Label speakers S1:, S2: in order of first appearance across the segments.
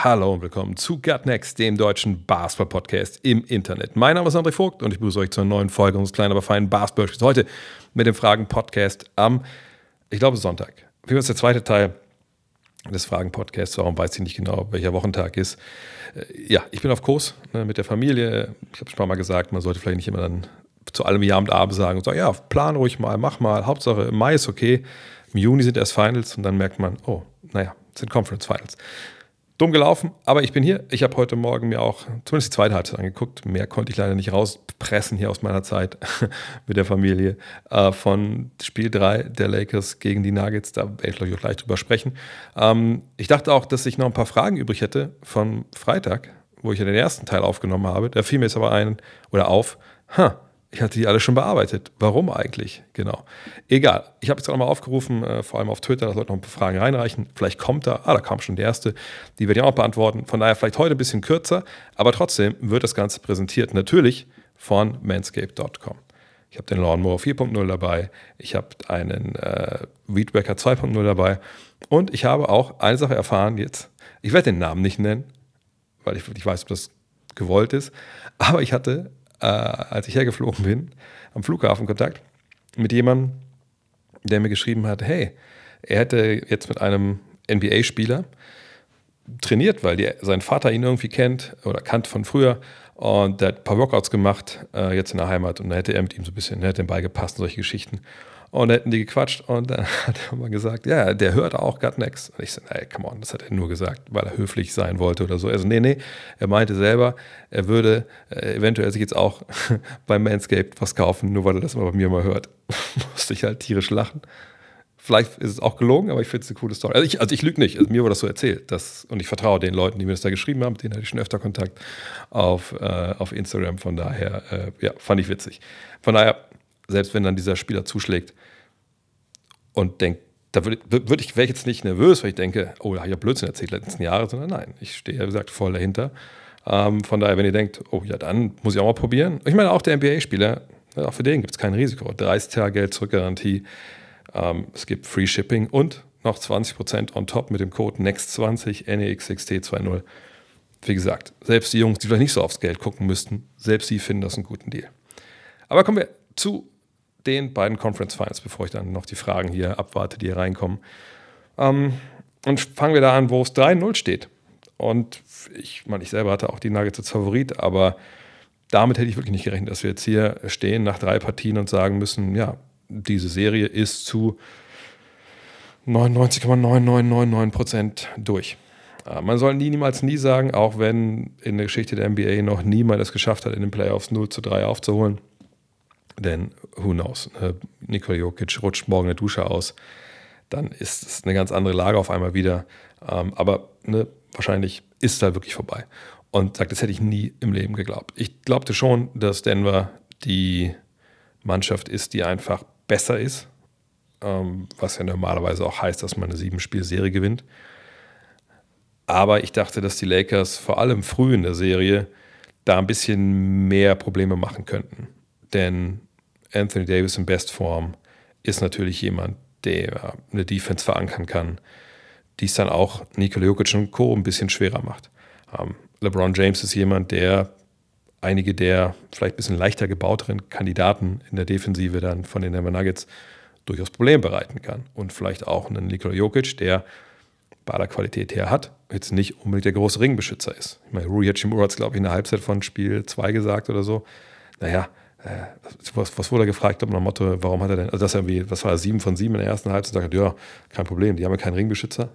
S1: Hallo und willkommen zu Gut Next, dem deutschen Basketball-Podcast im Internet. Mein Name ist André Vogt und ich begrüße euch zur neuen Folge unseres kleinen, aber feinen basketball Heute mit dem Fragen-Podcast am, ich glaube, Sonntag. Für uns der zweite Teil des Fragen-Podcasts. Warum weiß ich nicht genau, welcher Wochentag ist. Äh, Ja, ich bin auf Kurs ne, mit der Familie. Ich habe es schon mal gesagt, man sollte vielleicht nicht immer dann zu allem Ja und Abend sagen und sagen, ja, plan ruhig mal, mach mal. Hauptsache, im Mai ist okay. Im Juni sind erst Finals und dann merkt man, oh, naja, sind Conference Finals. Dumm gelaufen, aber ich bin hier. Ich habe heute Morgen mir auch zumindest die zweite Halbzeit angeguckt. Mehr konnte ich leider nicht rauspressen hier aus meiner Zeit mit der Familie. Äh, von Spiel 3 der Lakers gegen die Nuggets, da werde ich glaube ich auch gleich drüber sprechen. Ähm, ich dachte auch, dass ich noch ein paar Fragen übrig hätte von Freitag, wo ich ja den ersten Teil aufgenommen habe. Da fiel mir jetzt aber ein oder auf, ha, ich hatte die alle schon bearbeitet. Warum eigentlich? Genau. Egal. Ich habe jetzt gerade mal aufgerufen, äh, vor allem auf Twitter, dass Leute noch ein paar Fragen reinreichen. Vielleicht kommt da, ah, da kam schon der erste. Die werde ich auch beantworten. Von daher vielleicht heute ein bisschen kürzer, aber trotzdem wird das Ganze präsentiert. Natürlich von manscape.com. Ich habe den Lawnmower 4.0 dabei. Ich habe einen äh, Weedwacker 2.0 dabei. Und ich habe auch eine Sache erfahren jetzt. Ich werde den Namen nicht nennen, weil ich nicht weiß, ob das gewollt ist. Aber ich hatte äh, als ich hergeflogen bin, am Flughafen Kontakt mit jemandem, der mir geschrieben hat, hey, er hätte jetzt mit einem NBA-Spieler trainiert, weil die, sein Vater ihn irgendwie kennt oder kannt von früher und der hat ein paar Workouts gemacht, äh, jetzt in der Heimat und da hätte er mit ihm so ein bisschen, er hätte ihm beigepasst und solche Geschichten. Und da hätten die gequatscht und dann hat er mal gesagt, ja, der hört auch Gut Next. Und ich so, ey, come on, das hat er nur gesagt, weil er höflich sein wollte oder so. Also, nee, nee, er meinte selber, er würde äh, eventuell sich jetzt auch beim Manscaped was kaufen, nur weil er das mal bei mir mal hört. Musste ich halt tierisch lachen. Vielleicht ist es auch gelogen, aber ich finde es eine coole Story. Also ich, also ich lüge nicht, also mir wurde das so erzählt. Das, und ich vertraue den Leuten, die mir das da geschrieben haben, mit denen hatte ich schon öfter Kontakt auf, äh, auf Instagram. Von daher, äh, ja, fand ich witzig. Von daher, selbst wenn dann dieser Spieler zuschlägt und denkt, da würde würd ich, wäre ich jetzt nicht nervös, weil ich denke, oh, da habe ich ja Blödsinn erzählt letzten Jahre, sondern nein, ich stehe ja, wie gesagt, voll dahinter. Ähm, von daher, wenn ihr denkt, oh ja, dann muss ich auch mal probieren. Ich meine, auch der NBA-Spieler, auch für den gibt es kein Risiko. 30 Tage Geld zurückgarantie, ähm, es gibt Free Shipping und noch 20% on top mit dem Code NEXT20 NEXXT20. Wie gesagt, selbst die Jungs, die vielleicht nicht so aufs Geld gucken müssten, selbst die finden das einen guten Deal. Aber kommen wir zu den beiden Conference Finals, bevor ich dann noch die Fragen hier abwarte, die hier reinkommen. Ähm, und fangen wir da an, wo es 3-0 steht. Und ich meine, ich selber hatte auch die Nuggets als Favorit, aber damit hätte ich wirklich nicht gerechnet, dass wir jetzt hier stehen nach drei Partien und sagen müssen, ja, diese Serie ist zu 99,9999 Prozent durch. Äh, Man soll nie, niemals nie sagen, auch wenn in der Geschichte der NBA noch niemand es geschafft hat, in den Playoffs 0 zu 3 aufzuholen. Denn who knows? ne? Nikola Jokic rutscht morgen eine Dusche aus. Dann ist es eine ganz andere Lage auf einmal wieder. Ähm, aber ne, wahrscheinlich ist da wirklich vorbei. Und sagt, das hätte ich nie im Leben geglaubt. Ich glaubte schon, dass Denver die Mannschaft ist, die einfach besser ist. Ähm, was ja normalerweise auch heißt, dass man eine Sieben-Spiel-Serie gewinnt. Aber ich dachte, dass die Lakers vor allem früh in der Serie da ein bisschen mehr Probleme machen könnten. Denn Anthony Davis in Bestform ist natürlich jemand, der eine Defense verankern kann, die es dann auch Nikola Jokic und Co. ein bisschen schwerer macht. Ähm, LeBron James ist jemand, der einige der vielleicht ein bisschen leichter gebauteren Kandidaten in der Defensive dann von den Denver Nuggets durchaus Probleme bereiten kann. Und vielleicht auch einen Nikola Jokic, der bei aller Qualität her hat, jetzt nicht unbedingt der große Ringbeschützer ist. Ich meine, Rui Hachimura hat es, glaube ich, in der Halbzeit von Spiel 2 gesagt oder so. Naja, was, was wurde er gefragt? Glaube, nach Motto, warum hat er denn, also das irgendwie, was war das, 7 von 7 in der ersten Halbzeit? Sagt, ja, kein Problem, die haben ja keinen Ringbeschützer.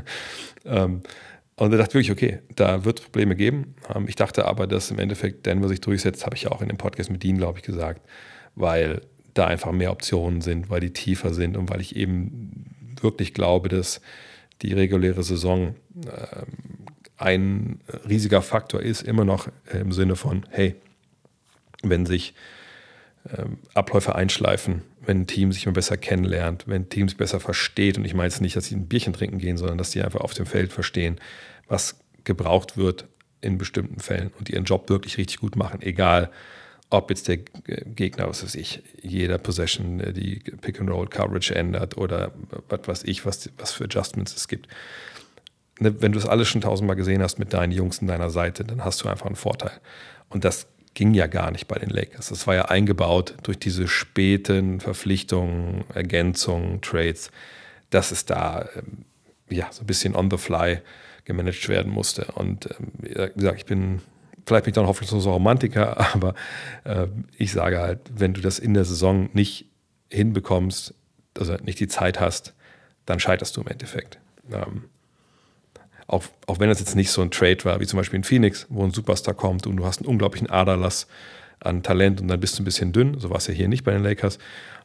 S1: ähm, und er dachte wirklich, okay, da wird es Probleme geben. Ähm, ich dachte aber, dass im Endeffekt Denver sich durchsetzt, habe ich ja auch in dem Podcast mit Dean, glaube ich, gesagt, weil da einfach mehr Optionen sind, weil die tiefer sind und weil ich eben wirklich glaube, dass die reguläre Saison ähm, ein riesiger Faktor ist, immer noch im Sinne von, hey, wenn sich ähm, Abläufe einschleifen, wenn ein Team sich immer besser kennenlernt, wenn Teams besser versteht. Und ich meine jetzt nicht, dass sie ein Bierchen trinken gehen, sondern dass sie einfach auf dem Feld verstehen, was gebraucht wird in bestimmten Fällen und ihren Job wirklich richtig gut machen, egal ob jetzt der Gegner, was weiß ich, jeder Possession äh, die Pick-and-Roll-Coverage ändert oder was weiß ich, was, was für Adjustments es gibt. Ne, wenn du es alles schon tausendmal gesehen hast mit deinen Jungs an deiner Seite, dann hast du einfach einen Vorteil. Und das ging ja gar nicht bei den Lakers. Das war ja eingebaut durch diese späten Verpflichtungen, Ergänzungen, Trades, dass es da ähm, ja so ein bisschen on the fly gemanagt werden musste. Und ähm, wie gesagt, ich bin vielleicht bin ich dann hoffnungsloser Romantiker, aber äh, ich sage halt, wenn du das in der Saison nicht hinbekommst, also nicht die Zeit hast, dann scheiterst du im Endeffekt. Ähm, auch, auch wenn es jetzt nicht so ein Trade war, wie zum Beispiel in Phoenix, wo ein Superstar kommt und du hast einen unglaublichen Aderlass an Talent und dann bist du ein bisschen dünn. So war es ja hier nicht bei den Lakers.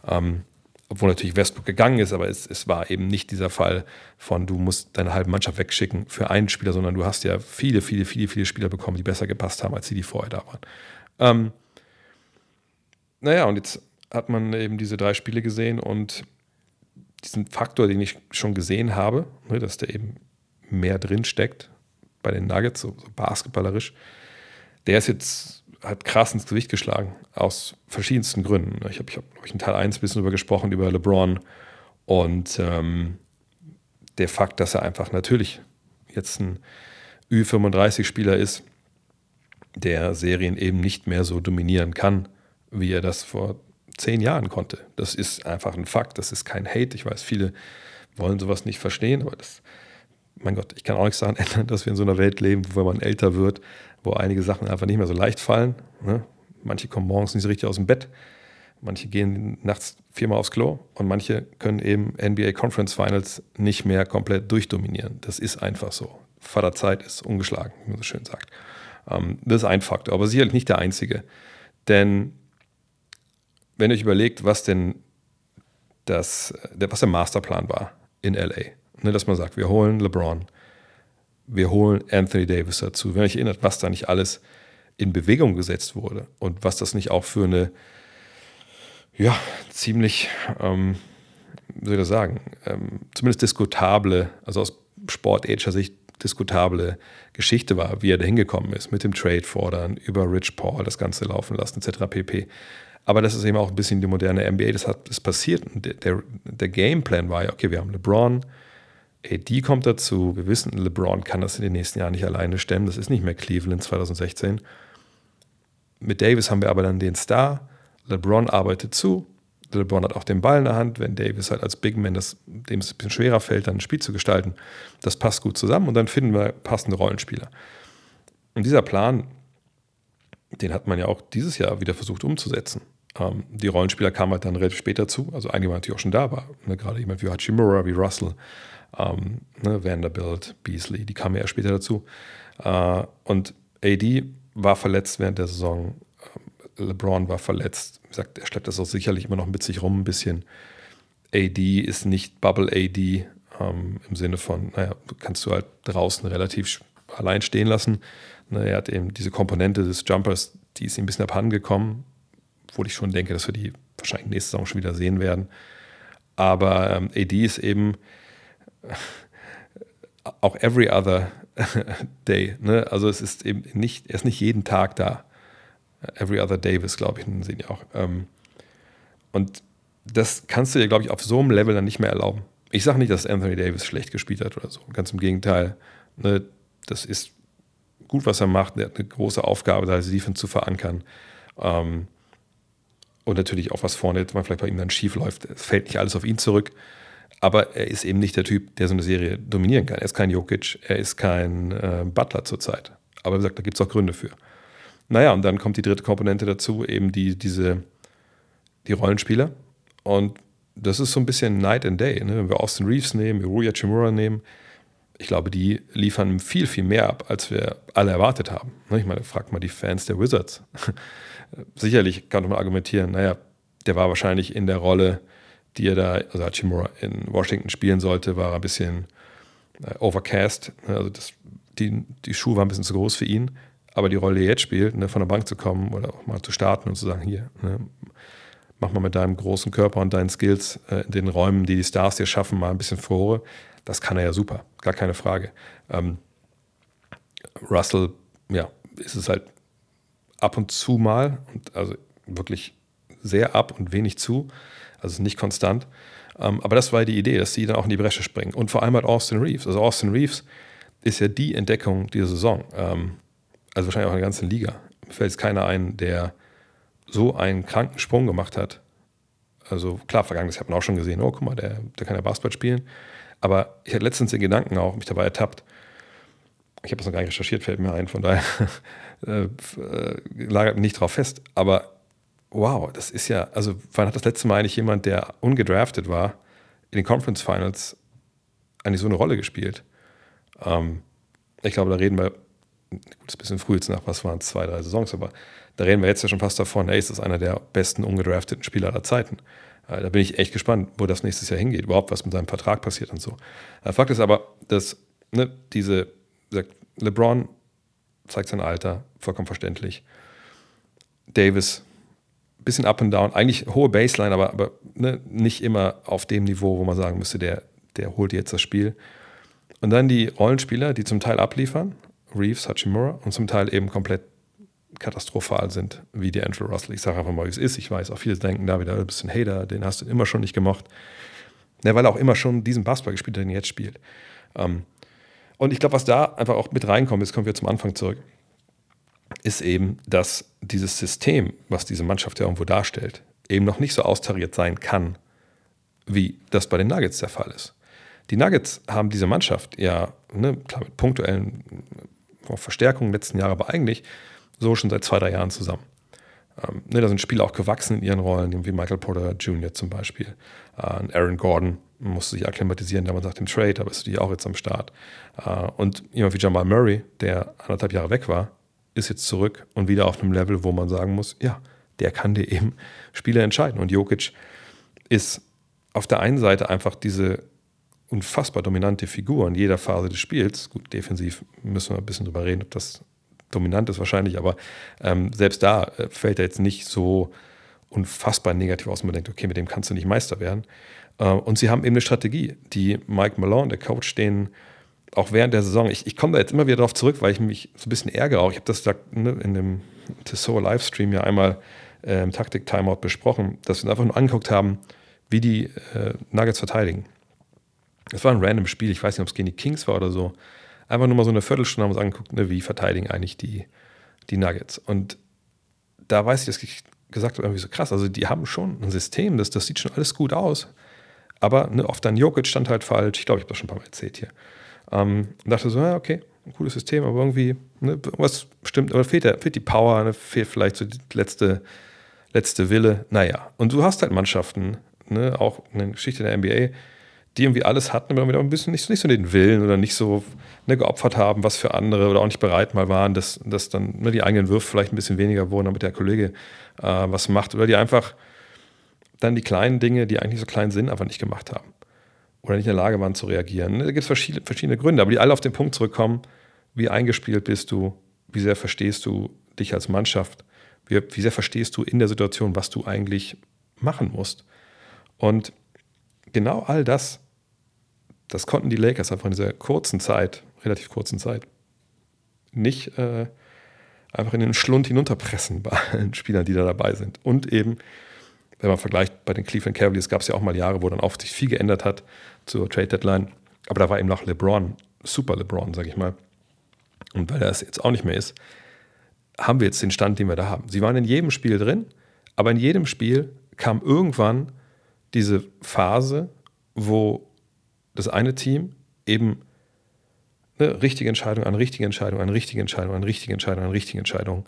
S1: Ähm, obwohl natürlich Westbrook gegangen ist, aber es, es war eben nicht dieser Fall von, du musst deine halbe Mannschaft wegschicken für einen Spieler, sondern du hast ja viele, viele, viele, viele Spieler bekommen, die besser gepasst haben, als die, die vorher da waren. Ähm, naja, und jetzt hat man eben diese drei Spiele gesehen und diesen Faktor, den ich schon gesehen habe, ne, dass der eben mehr drin steckt bei den Nuggets, so, so basketballerisch, der ist jetzt hat krass ins Gewicht geschlagen, aus verschiedensten Gründen. Ich habe, ich hab, ich, in Teil 1 ein bisschen darüber gesprochen, über LeBron und ähm, der Fakt, dass er einfach natürlich jetzt ein Ü35-Spieler ist, der Serien eben nicht mehr so dominieren kann, wie er das vor zehn Jahren konnte. Das ist einfach ein Fakt, das ist kein Hate. Ich weiß, viele wollen sowas nicht verstehen, aber das, mein Gott, ich kann auch nichts daran ändern, dass wir in so einer Welt leben, wo man älter wird, wo einige Sachen einfach nicht mehr so leicht fallen. Ne? Manche kommen morgens nicht so richtig aus dem Bett, manche gehen nachts viermal aufs Klo und manche können eben NBA Conference Finals nicht mehr komplett durchdominieren. Das ist einfach so. Vaterzeit ist ungeschlagen, wie man so schön sagt. Ähm, das ist ein Faktor, aber sicherlich nicht der einzige. Denn wenn ihr euch überlegt, was denn das, was der Masterplan war in LA, ne, dass man sagt, wir holen LeBron, wir holen Anthony Davis dazu. Wenn euch erinnert, was da nicht alles in Bewegung gesetzt wurde und was das nicht auch für eine, ja, ziemlich, ähm, wie soll ich das sagen, ähm, zumindest diskutable, also aus Sport-Ager Sicht diskutable Geschichte war, wie er da hingekommen ist, mit dem Trade fordern, über Rich Paul das Ganze laufen lassen, etc. pp. Aber das ist eben auch ein bisschen die moderne NBA, das hat das passiert. Der, der, der Gameplan war ja, okay, wir haben LeBron, AD kommt dazu. Wir wissen, LeBron kann das in den nächsten Jahren nicht alleine stemmen. Das ist nicht mehr Cleveland 2016. Mit Davis haben wir aber dann den Star. LeBron arbeitet zu. LeBron hat auch den Ball in der Hand. Wenn Davis halt als Big Man, das, dem es ein bisschen schwerer fällt, dann ein Spiel zu gestalten, das passt gut zusammen und dann finden wir passende Rollenspieler. Und dieser Plan, den hat man ja auch dieses Jahr wieder versucht umzusetzen. Ähm, die Rollenspieler kamen halt dann relativ später zu. Also einige waren natürlich auch schon da, aber ne, gerade jemand wie Hachimura, wie Russell, ähm, ne, Vanderbilt, Beasley, die kamen ja später dazu. Äh, und AD war verletzt während der Saison. Ähm, LeBron war verletzt. Wie gesagt, er schleppt das auch sicherlich immer noch mit sich rum ein bisschen. AD ist nicht Bubble AD ähm, im Sinne von, naja, kannst du halt draußen relativ allein stehen lassen. Ne, er hat eben diese Komponente des Jumpers, die ist ihm ein bisschen abhanden gekommen, obwohl ich schon denke, dass wir die wahrscheinlich nächste Saison schon wieder sehen werden. Aber ähm, AD ist eben auch every other day. Ne? Also es ist eben nicht, er ist nicht jeden Tag da. Every other Davis, glaube ich, sehen ja auch. Ähm, und das kannst du dir, glaube ich, auf so einem Level dann nicht mehr erlauben. Ich sage nicht, dass Anthony Davis schlecht gespielt hat oder so. Ganz im Gegenteil. Ne? Das ist gut, was er macht. Er hat eine große Aufgabe, da die Defense zu verankern. Ähm, und natürlich auch was vorne, wenn man vielleicht bei ihm dann schief läuft. Es fällt nicht alles auf ihn zurück. Aber er ist eben nicht der Typ, der so eine Serie dominieren kann. Er ist kein Jokic, er ist kein äh, Butler zurzeit. Aber wie gesagt, da gibt es auch Gründe für. Naja, und dann kommt die dritte Komponente dazu, eben die, diese, die Rollenspieler. Und das ist so ein bisschen Night and Day. Ne? Wenn wir Austin Reeves nehmen, Ruya Chimura nehmen, ich glaube, die liefern viel, viel mehr ab, als wir alle erwartet haben. Ne? Ich meine, fragt mal die Fans der Wizards. Sicherlich kann man argumentieren, naja, der war wahrscheinlich in der Rolle die er da, also Hachimura in Washington spielen sollte, war ein bisschen äh, overcast. Also das, die, die Schuhe waren ein bisschen zu groß für ihn. aber die Rolle, die er jetzt spielt, ne, von der Bank zu kommen oder auch mal zu starten und zu sagen, hier, ne, mach mal mit deinem großen Körper und deinen Skills äh, in den Räumen, die die Stars hier schaffen, mal ein bisschen Furore. Das kann er ja super, gar keine Frage. Ähm, Russell, ja, ist es halt ab und zu mal, und also wirklich sehr ab und wenig zu, also nicht konstant. Ähm, aber das war die Idee, dass sie dann auch in die Bresche springen. Und vor allem halt Austin Reeves. Also Austin Reeves ist ja die Entdeckung dieser Saison. Ähm, also wahrscheinlich auch in der ganzen Liga. Mir fällt jetzt keiner ein, der so einen kranken Sprung gemacht hat. Also klar, vergangenes hat man auch schon gesehen, oh, guck mal, der, der kann ja Basketball spielen. Aber ich hatte letztens den Gedanken auch, mich dabei ertappt. Ich habe das noch gar nicht recherchiert, fällt mir ein, von daher äh, äh, lagert mich nicht drauf fest. Aber wow, das ist ja, also wann hat das letzte Mal eigentlich jemand, der ungedraftet war, in den Conference Finals eigentlich so eine Rolle gespielt? Ähm, ich glaube, da reden wir, gut, ist ein bisschen früh jetzt nach, was waren es, zwei, drei Saisons, aber da reden wir jetzt ja schon fast davon, hey, ist das einer der besten ungedrafteten Spieler aller Zeiten. Äh, da bin ich echt gespannt, wo das nächstes Jahr hingeht, überhaupt was mit seinem Vertrag passiert und so. Äh, Fakt ist aber, dass ne, diese, LeBron zeigt sein Alter, vollkommen verständlich. Davis, bisschen up and down, eigentlich hohe Baseline, aber, aber ne, nicht immer auf dem Niveau, wo man sagen müsste, der, der holt jetzt das Spiel. Und dann die Rollenspieler, die zum Teil abliefern, Reeves, Hachimura, und zum Teil eben komplett katastrophal sind, wie die Angelo Russell. Ich sage einfach mal, wie es ist. Ich weiß, auch viele denken da wieder, du bist ein Hater, den hast du immer schon nicht gemocht. Ja, weil er auch immer schon diesen Basketball gespielt hat, den er jetzt spielt. Ähm, und ich glaube, was da einfach auch mit reinkommt, jetzt kommen wir zum Anfang zurück, ist eben, dass dieses System, was diese Mannschaft ja irgendwo darstellt, eben noch nicht so austariert sein kann, wie das bei den Nuggets der Fall ist. Die Nuggets haben diese Mannschaft ja, ne, klar mit punktuellen Verstärkungen letzten Jahre, aber eigentlich so schon seit zwei, drei Jahren zusammen. Ähm, ne, da sind Spieler auch gewachsen in ihren Rollen, wie Michael Porter Jr. zum Beispiel. Äh, Aaron Gordon musste sich akklimatisieren damals nach dem Trade, aber ist die auch jetzt am Start. Äh, und jemand wie Jamal Murray, der anderthalb Jahre weg war, ist jetzt zurück und wieder auf einem Level, wo man sagen muss, ja, der kann dir eben Spiele entscheiden. Und Jokic ist auf der einen Seite einfach diese unfassbar dominante Figur in jeder Phase des Spiels. Gut, defensiv müssen wir ein bisschen drüber reden, ob das dominant ist wahrscheinlich, aber ähm, selbst da äh, fällt er jetzt nicht so unfassbar negativ aus, man denkt, okay, mit dem kannst du nicht Meister werden. Äh, und sie haben eben eine Strategie, die Mike Malone, der Coach, den auch während der Saison, ich, ich komme da jetzt immer wieder darauf zurück, weil ich mich so ein bisschen ärgere auch. Ich habe das da ne, in dem Tissot Livestream ja einmal äh, im Taktik-Timeout besprochen, dass wir uns einfach nur angeguckt haben, wie die äh, Nuggets verteidigen. Es war ein random Spiel, ich weiß nicht, ob es gegen die Kings war oder so. Einfach nur mal so eine Viertelstunde haben wir uns angeguckt, ne, wie verteidigen eigentlich die, die Nuggets. Und da weiß ich, dass ich gesagt habe, irgendwie so krass. Also die haben schon ein System, das, das sieht schon alles gut aus. Aber ne, oft dann Jokic stand halt falsch. Ich glaube, ich habe das schon ein paar Mal erzählt hier. Ähm, und dachte so, ja, okay, ein cooles System, aber irgendwie, ne, was stimmt, aber fehlt, fehlt die Power, ne, fehlt vielleicht so die letzte, letzte Wille. Naja, und du hast halt Mannschaften, ne, auch eine Geschichte der NBA, die irgendwie alles hatten, aber ein bisschen nicht, nicht so den Willen oder nicht so ne, geopfert haben, was für andere oder auch nicht bereit mal waren, dass, dass dann ne, die eigenen Würfe vielleicht ein bisschen weniger wurden, damit der Kollege äh, was macht oder die einfach dann die kleinen Dinge, die eigentlich so klein sind, einfach nicht gemacht haben oder nicht in der Lage waren zu reagieren. Da gibt es verschiedene, verschiedene Gründe, aber die alle auf den Punkt zurückkommen, wie eingespielt bist du, wie sehr verstehst du dich als Mannschaft, wie, wie sehr verstehst du in der Situation, was du eigentlich machen musst. Und genau all das, das konnten die Lakers einfach in dieser kurzen Zeit, relativ kurzen Zeit, nicht äh, einfach in den Schlund hinunterpressen bei allen Spielern, die da dabei sind. Und eben wenn man vergleicht, bei den Cleveland Cavaliers gab es ja auch mal Jahre, wo dann auch sich viel geändert hat zur Trade Deadline. Aber da war eben noch LeBron, Super LeBron, sag ich mal. Und weil er es jetzt auch nicht mehr ist, haben wir jetzt den Stand, den wir da haben. Sie waren in jedem Spiel drin, aber in jedem Spiel kam irgendwann diese Phase, wo das eine Team eben eine richtige Entscheidung an richtige Entscheidung, an richtige Entscheidung, an richtige Entscheidung, an richtige Entscheidung,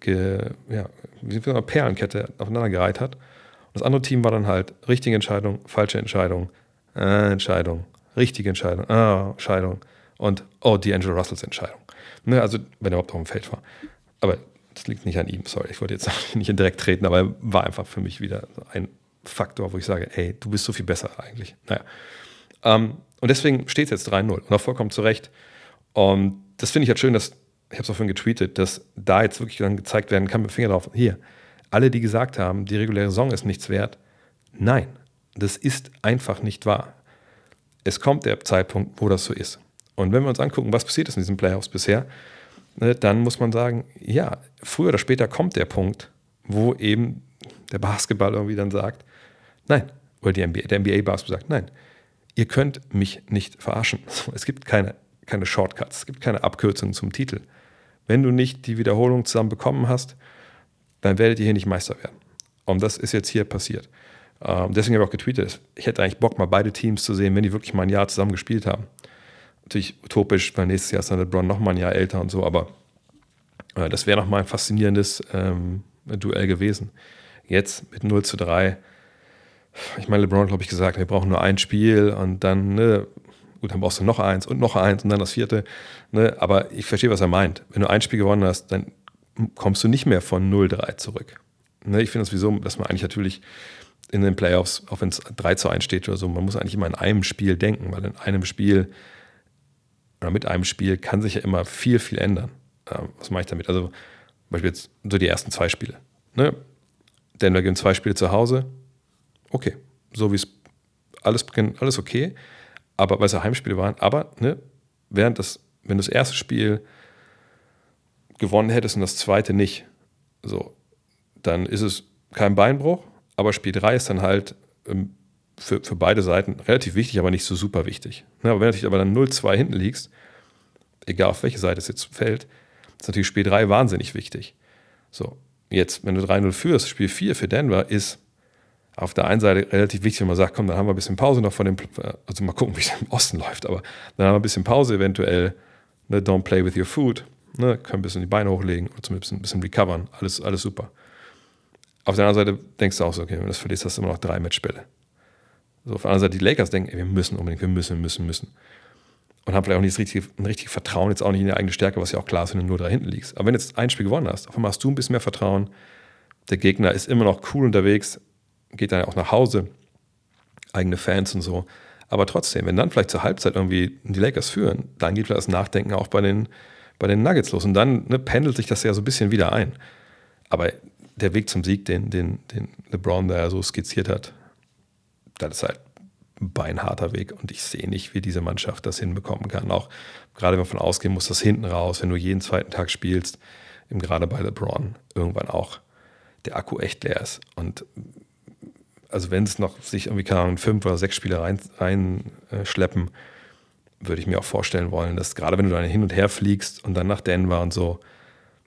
S1: ge, ja, wie eine Perlenkette aufeinander gereiht hat das andere Team war dann halt richtige Entscheidung, falsche Entscheidung, äh, Entscheidung, richtige Entscheidung, ah, Entscheidung und oh, die Angela Russells Entscheidung. Ne, also, wenn er überhaupt auf dem Feld war. Aber das liegt nicht an ihm, sorry, ich wollte jetzt nicht in direkt treten, aber er war einfach für mich wieder ein Faktor, wo ich sage, ey, du bist so viel besser eigentlich. Naja. Ähm, und deswegen steht es jetzt 3-0 und auch vollkommen zu Recht. Und das finde ich halt schön, dass ich habe es auch vorhin getweetet, dass da jetzt wirklich dann gezeigt werden kann mit dem Finger drauf, hier, alle, die gesagt haben, die reguläre Saison ist nichts wert, nein, das ist einfach nicht wahr. Es kommt der Zeitpunkt, wo das so ist. Und wenn wir uns angucken, was passiert ist in diesen Playoffs bisher, ne, dann muss man sagen, ja, früher oder später kommt der Punkt, wo eben der Basketball irgendwie dann sagt, nein, oder die NBA, der NBA-Basketball sagt, nein, ihr könnt mich nicht verarschen. Es gibt keine, keine Shortcuts, es gibt keine Abkürzungen zum Titel. Wenn du nicht die Wiederholung zusammen bekommen hast, dann werdet ihr hier nicht Meister werden. Und das ist jetzt hier passiert. Ähm, deswegen habe ich auch getweetet, ich hätte eigentlich Bock, mal beide Teams zu sehen, wenn die wirklich mal ein Jahr zusammen gespielt haben. Natürlich utopisch, weil nächstes Jahr ist dann LeBron noch mal ein Jahr älter und so, aber äh, das wäre noch mal ein faszinierendes ähm, Duell gewesen. Jetzt mit 0 zu 3, ich meine, LeBron hat, glaube ich, gesagt, wir brauchen nur ein Spiel und dann, ne, gut, dann brauchst du noch eins und noch eins und dann das vierte. Ne, aber ich verstehe, was er meint. Wenn du ein Spiel gewonnen hast, dann kommst du nicht mehr von 0-3 zurück. Ne, ich finde das wieso, dass man eigentlich natürlich in den Playoffs, auch wenn es 3 zu 1 steht oder so, man muss eigentlich immer in einem Spiel denken, weil in einem Spiel oder mit einem Spiel kann sich ja immer viel, viel ändern. Ähm, was mache ich damit? Also, zum Beispiel jetzt so die ersten zwei Spiele. Ne? Denver gewinnt zwei Spiele zu Hause. Okay, so wie es alles beginnt, alles okay. Aber weil es ja Heimspiele waren, aber ne, während das, wenn du das erste Spiel gewonnen hättest und das zweite nicht, so, dann ist es kein Beinbruch, aber Spiel 3 ist dann halt ähm, für, für beide Seiten relativ wichtig, aber nicht so super wichtig. Ne, aber wenn du natürlich aber dann 0-2 hinten liegst, egal auf welche Seite es jetzt fällt, ist natürlich Spiel 3 wahnsinnig wichtig. So, jetzt, wenn du 3-0 führst, Spiel 4 für Denver ist auf der einen Seite relativ wichtig, wenn man sagt, komm, dann haben wir ein bisschen Pause noch von dem, also mal gucken, wie es im Osten läuft, aber dann haben wir ein bisschen Pause eventuell, ne, don't play with your food, ne, können ein bisschen die Beine hochlegen oder zumindest ein bisschen recovern, alles, alles super. Auf der anderen Seite denkst du auch so, okay, wenn du das verlierst, hast du immer noch drei Matchspiele. So, auf der anderen Seite die Lakers denken, ey, wir müssen unbedingt, wir müssen, müssen, müssen. Und haben vielleicht auch nicht das richtige, ein richtiges Vertrauen, jetzt auch nicht in die eigene Stärke, was ja auch klar ist, wenn du nur da hinten liegst. Aber wenn du jetzt ein Spiel gewonnen hast, auf einmal hast du ein bisschen mehr Vertrauen. Der Gegner ist immer noch cool unterwegs, geht dann auch nach Hause, eigene Fans und so. Aber trotzdem, wenn dann vielleicht zur Halbzeit irgendwie die Lakers führen, dann geht vielleicht das Nachdenken auch bei den, bei den Nuggets los. Und dann ne, pendelt sich das ja so ein bisschen wieder ein. Aber der Weg zum Sieg, den, den, den LeBron da so skizziert hat, das ist halt ein beinharter Weg und ich sehe nicht, wie diese Mannschaft das hinbekommen kann. Auch gerade wenn man von ausgehen muss, dass hinten raus, wenn du jeden zweiten Tag spielst, eben gerade bei LeBron, irgendwann auch der Akku echt leer ist. Und also wenn es noch sich irgendwie keine Ahnung, fünf oder sechs Spiele reinschleppen, rein, äh, würde ich mir auch vorstellen wollen, dass gerade wenn du dann hin und her fliegst und dann nach Denver und so,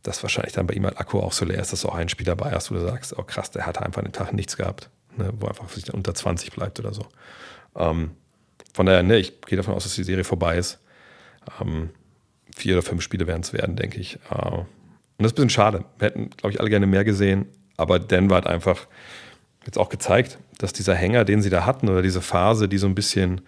S1: dass wahrscheinlich dann bei ihm ein Akku auch so leer ist, dass du auch ein Spiel dabei hast, wo du sagst, oh krass, der hat einfach den Tag nichts gehabt, ne, wo einfach unter 20 bleibt oder so. Ähm, von daher, ne, ich gehe davon aus, dass die Serie vorbei ist. Ähm, vier oder fünf Spiele werden es werden, denke ich. Äh, und das ist ein bisschen schade. Wir hätten, glaube ich, alle gerne mehr gesehen, aber Denver hat einfach jetzt auch gezeigt, dass dieser Hänger, den sie da hatten, oder diese Phase, die so ein bisschen,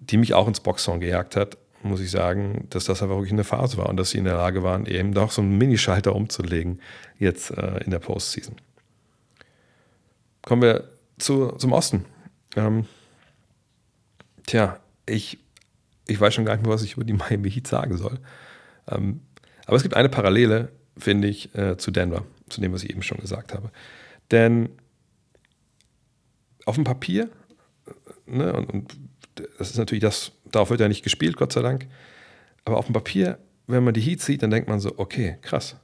S1: die mich auch ins Boxhorn gejagt hat, muss ich sagen, dass das einfach wirklich eine Phase war und dass sie in der Lage waren, eben doch so einen Minischalter umzulegen, jetzt äh, in der Postseason. Kommen wir zu, zum Osten. Ähm, tja, ich, ich weiß schon gar nicht mehr, was ich über die Miami Heat sagen soll. Ähm, aber es gibt eine Parallele, finde ich, äh, zu Denver, zu dem, was ich eben schon gesagt habe. Denn auf dem Papier, äh, ne, und, und das ist natürlich das, darauf wird ja nicht gespielt, Gott sei Dank. Aber auf dem Papier, wenn man die Heat sieht, dann denkt man so, okay, krass.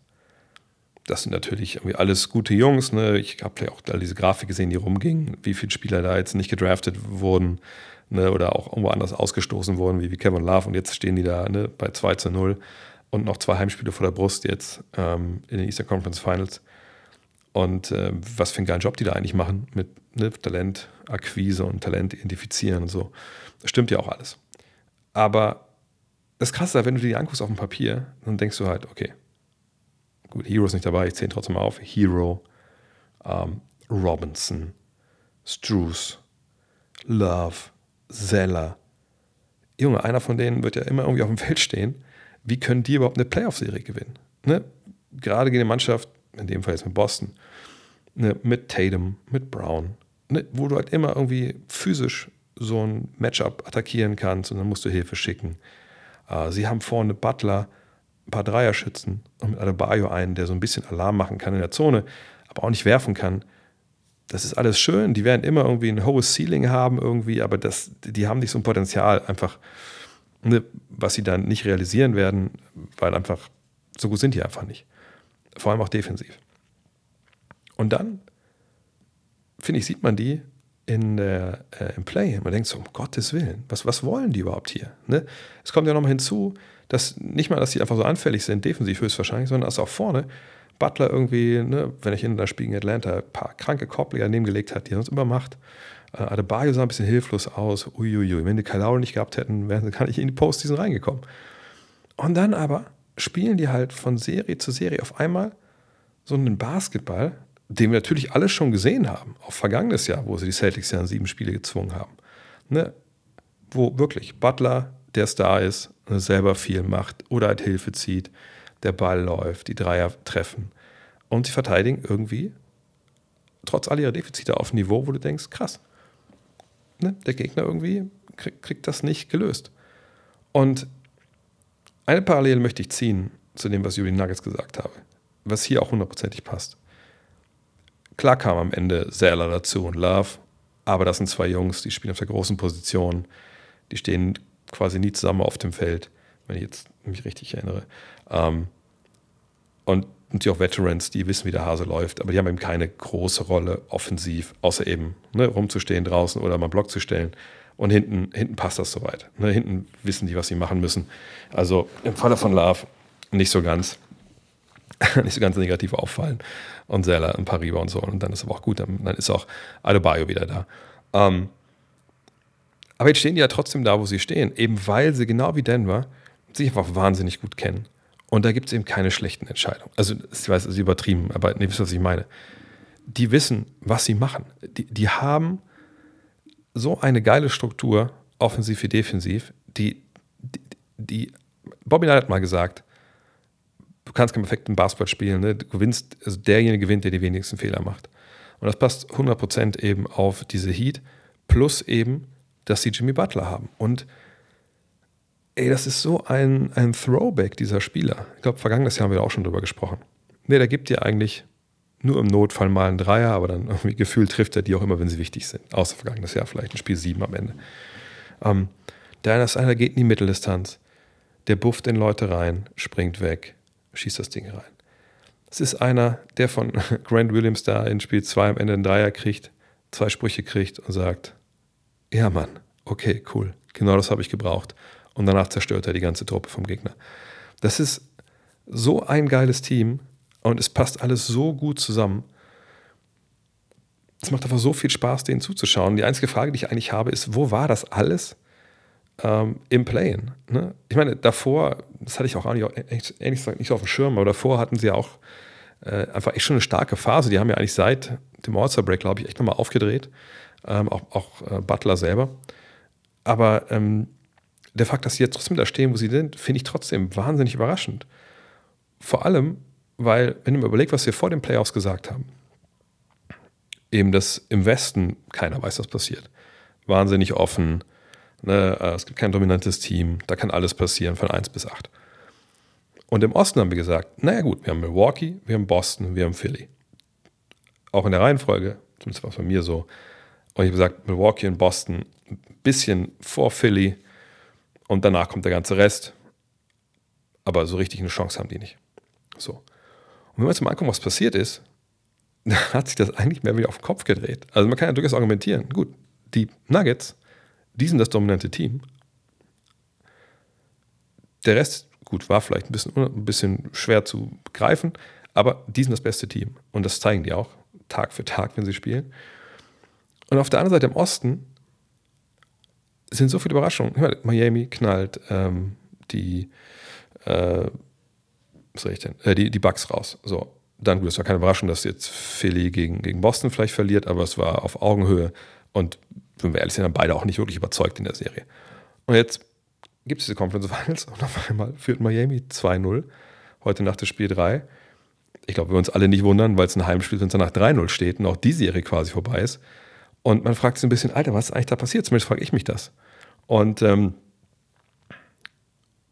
S1: Das sind natürlich irgendwie alles gute Jungs. Ne? Ich habe ja auch all diese Grafik gesehen, die rumgingen, wie viele Spieler da jetzt nicht gedraftet wurden ne? oder auch irgendwo anders ausgestoßen wurden, wie, wie Kevin Love. Und jetzt stehen die da ne? bei 2 zu 0 und noch zwei Heimspiele vor der Brust jetzt ähm, in den Eastern Conference Finals. Und äh, was für einen geilen Job die da eigentlich machen mit ne, Talentakquise und Talent identifizieren und so. Das stimmt ja auch alles. Aber das Krasse wenn du dir die anguckst auf dem Papier, dann denkst du halt, okay, gut, Hero ist nicht dabei, ich zähle trotzdem mal auf. Hero, ähm, Robinson, Struce, Love, Zeller. Junge, einer von denen wird ja immer irgendwie auf dem Feld stehen. Wie können die überhaupt eine Playoff-Serie gewinnen? Ne? Gerade gegen eine Mannschaft, in dem Fall jetzt mit Boston, ne? mit Tatum, mit Brown, ne? wo du halt immer irgendwie physisch so ein Matchup attackieren kannst und dann musst du Hilfe schicken. Äh, sie haben vorne Butler, ein paar Dreier schützen und mit Adebayo einen, der so ein bisschen Alarm machen kann in der Zone, aber auch nicht werfen kann. Das ist alles schön. Die werden immer irgendwie ein hohes Ceiling haben irgendwie, aber das, die haben nicht so ein Potenzial einfach, ne, was sie dann nicht realisieren werden, weil einfach so gut sind die einfach nicht. Vor allem auch defensiv. Und dann, finde ich, sieht man die in der, äh, im Play. Man denkt so, um Gottes Willen, was, was wollen die überhaupt hier? Ne? Es kommt ja nochmal hinzu, dass nicht mal, dass die einfach so anfällig sind, defensiv höchstwahrscheinlich, sondern dass auch vorne Butler irgendwie, ne, wenn ich in das Spiel in Atlanta, ein paar kranke Korbleger nebengelegt hat, die er sonst immer macht. Äh, Adebayo sah ein bisschen hilflos aus. Uiuiui, wenn die Kyle nicht gehabt hätten, wären sie gar nicht in die Postseason reingekommen. Und dann aber spielen die halt von Serie zu Serie auf einmal so einen Basketball, den wir natürlich alle schon gesehen haben, auch vergangenes Jahr, wo sie die Celtics ja an sieben Spiele gezwungen haben. Ne? Wo wirklich Butler der Star ist, selber viel macht oder halt Hilfe zieht, der Ball läuft, die Dreier treffen und sie verteidigen irgendwie trotz all ihrer Defizite auf ein Niveau, wo du denkst, krass, ne? der Gegner irgendwie krieg, kriegt das nicht gelöst. Und eine Parallele möchte ich ziehen zu dem, was ich über die Nuggets gesagt habe, was hier auch hundertprozentig passt. Klar kam am Ende Zeller dazu und Love, aber das sind zwei Jungs, die spielen auf der großen Position, die stehen quasi nie zusammen auf dem Feld, wenn ich jetzt mich richtig erinnere. Ähm, und die auch Veterans, die wissen, wie der Hase läuft, aber die haben eben keine große Rolle offensiv, außer eben ne, rumzustehen draußen oder mal einen Block zu stellen. Und hinten, hinten passt das soweit. Ne, hinten wissen die, was sie machen müssen. Also im Falle von Love nicht so ganz, nicht so ganz negativ auffallen. Und Zeller ein paar Rebounds so. Und dann ist aber auch gut, dann, dann ist auch Adebayo wieder da. Ähm, aber jetzt stehen die ja trotzdem da, wo sie stehen, eben weil sie genau wie Denver sich einfach wahnsinnig gut kennen. Und da gibt es eben keine schlechten Entscheidungen. Also, ich weiß, es ist übertrieben, aber ihr wisst, was ich meine. Die wissen, was sie machen. Die, die haben so eine geile Struktur, offensiv wie defensiv, die, die, die Bobby Knight hat mal gesagt, du kannst keinen perfekten Basketball spielen, ne? du gewinnst, also derjenige gewinnt, der die wenigsten Fehler macht. Und das passt 100% eben auf diese Heat, plus eben dass sie Jimmy Butler haben. Und ey, das ist so ein, ein Throwback dieser Spieler. Ich glaube, vergangenes Jahr haben wir auch schon drüber gesprochen. Nee, der gibt dir eigentlich nur im Notfall mal einen Dreier, aber dann irgendwie gefühlt trifft er die auch immer, wenn sie wichtig sind. Außer vergangenes Jahr vielleicht ein Spiel 7 am Ende. Ähm, der ist einer, geht in die Mitteldistanz. Der bufft in Leute rein, springt weg, schießt das Ding rein. Es ist einer, der von Grant Williams da in Spiel 2 am Ende einen Dreier kriegt, zwei Sprüche kriegt und sagt, ja, Mann, okay, cool. Genau das habe ich gebraucht. Und danach zerstört er die ganze Truppe vom Gegner. Das ist so ein geiles Team und es passt alles so gut zusammen. Es macht einfach so viel Spaß, denen zuzuschauen. Die einzige Frage, die ich eigentlich habe, ist, wo war das alles ähm, im Playen? Ne? Ich meine, davor, das hatte ich auch ehrlich gesagt nicht so auf dem Schirm, aber davor hatten sie ja auch äh, einfach echt schon eine starke Phase. Die haben ja eigentlich seit dem All-Star-Break, glaube ich, echt nochmal aufgedreht ähm, auch, auch äh, Butler selber. Aber ähm, der Fakt, dass sie jetzt trotzdem da stehen, wo sie sind, finde ich trotzdem wahnsinnig überraschend. Vor allem, weil, wenn ihr mir überlegt, was wir vor den Playoffs gesagt haben, eben, dass im Westen keiner weiß, was passiert. Wahnsinnig offen, ne, äh, es gibt kein dominantes Team, da kann alles passieren von 1 bis 8. Und im Osten haben wir gesagt, naja gut, wir haben Milwaukee, wir haben Boston, wir haben Philly. Auch in der Reihenfolge, zumindest war es bei mir so, und ich habe gesagt, Milwaukee und Boston ein bisschen vor Philly und danach kommt der ganze Rest. Aber so richtig eine Chance haben die nicht. So. Und wenn wir uns mal angucken, was passiert ist, dann hat sich das eigentlich mehr wieder auf den Kopf gedreht. Also man kann ja durchaus argumentieren, gut, die Nuggets, die sind das dominante Team. Der Rest, gut, war vielleicht ein bisschen, ein bisschen schwer zu greifen, aber die sind das beste Team. Und das zeigen die auch Tag für Tag, wenn sie spielen. Und auf der anderen Seite im Osten sind so viele Überraschungen. Miami knallt ähm, die, äh, was soll ich denn? Äh, die, die Bugs raus. So, dann gut, es war keine Überraschung, dass jetzt Philly gegen, gegen Boston vielleicht verliert, aber es war auf Augenhöhe und wenn wir ehrlich sind, haben beide auch nicht wirklich überzeugt in der Serie. Und jetzt gibt es diese Conference Finals und auf einmal führt Miami 2-0. Heute Nacht das Spiel 3. Ich glaube, wir uns alle nicht wundern, weil es ein Heimspiel, wenn es danach 3-0 steht und auch die Serie quasi vorbei ist. Und man fragt sich ein bisschen, Alter, was ist eigentlich da passiert? Zumindest frage ich mich das. Und ähm,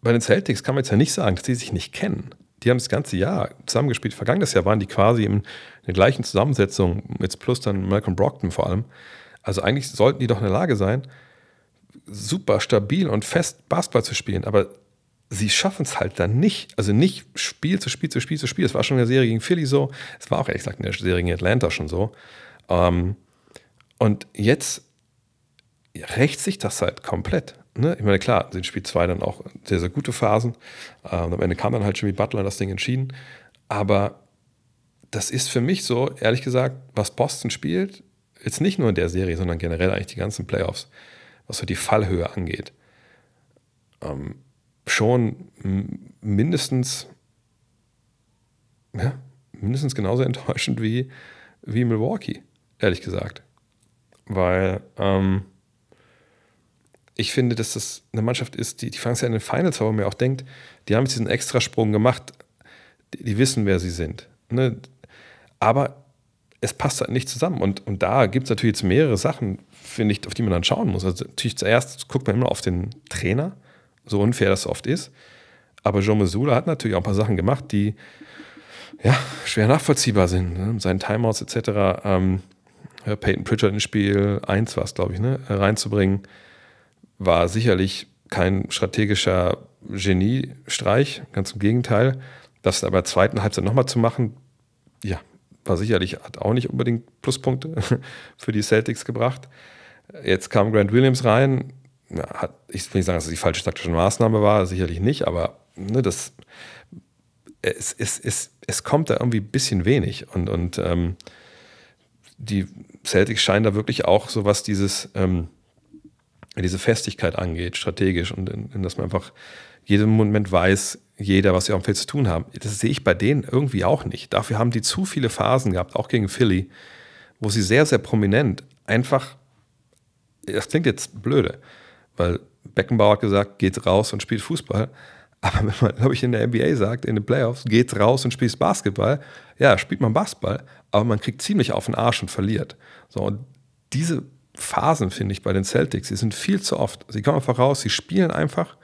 S1: bei den Celtics kann man jetzt ja nicht sagen, dass die sich nicht kennen. Die haben das ganze Jahr zusammengespielt. Vergangenes Jahr waren die quasi in der gleichen Zusammensetzung, jetzt plus dann Malcolm Brockton vor allem. Also eigentlich sollten die doch in der Lage sein, super stabil und fest Basketball zu spielen. Aber sie schaffen es halt dann nicht. Also nicht Spiel zu Spiel zu Spiel zu Spiel. Es war schon in der Serie gegen Philly so. Es war auch ehrlich gesagt in der Serie gegen Atlanta schon so. Ähm, und jetzt rächt sich das halt komplett. Ne? Ich meine, klar, sind Spiel 2 dann auch sehr, sehr gute Phasen. Ähm, am Ende kam dann halt Jimmy Butler das Ding entschieden. Aber das ist für mich so, ehrlich gesagt, was Boston spielt, jetzt nicht nur in der Serie, sondern generell eigentlich die ganzen Playoffs, was so die Fallhöhe angeht, ähm, schon mindestens, ja, mindestens genauso enttäuschend wie, wie Milwaukee, ehrlich gesagt. Weil ähm, ich finde, dass das eine Mannschaft ist, die, die fangen ja in den Finals, aber mir auch denkt, die haben jetzt diesen Extrasprung gemacht, die, die wissen, wer sie sind. Ne? Aber es passt halt nicht zusammen. Und, und da gibt es natürlich jetzt mehrere Sachen, finde ich, auf die man dann schauen muss. Also natürlich zuerst guckt man immer auf den Trainer, so unfair das oft ist. Aber Joe Mesula hat natürlich auch ein paar Sachen gemacht, die ja, schwer nachvollziehbar sind. Ne? Seinen Timeouts etc. Ähm, Peyton Pritchard ins Spiel 1 war es, glaube ich, ne? reinzubringen war sicherlich kein strategischer Geniestreich, ganz im Gegenteil. Das aber zweiten Halbzeit nochmal zu machen, ja, war sicherlich, hat auch nicht unbedingt Pluspunkte für die Celtics gebracht. Jetzt kam Grant Williams rein, hat, ich will nicht sagen, dass es die falsche taktische Maßnahme war, sicherlich nicht, aber ne, das, es, es, es, es kommt da irgendwie ein bisschen wenig und, und ähm, die Celtics scheinen da wirklich auch so was dieses ähm, diese Festigkeit angeht, strategisch und in, in, dass man einfach jeden Moment weiß, jeder, was sie auf dem Feld zu tun haben. Das sehe ich bei denen irgendwie auch nicht. Dafür haben die zu viele Phasen gehabt, auch gegen Philly, wo sie sehr, sehr prominent einfach, das klingt jetzt blöde, weil Beckenbauer hat gesagt, geht raus und spielt Fußball. Aber wenn man, glaube ich, in der NBA sagt, in den Playoffs, geht raus und spielt Basketball, ja, spielt man Basketball, aber man kriegt ziemlich auf den Arsch und verliert. So, und diese Phasen, finde ich, bei den Celtics. Sie sind viel zu oft. Sie kommen einfach raus, sie spielen einfach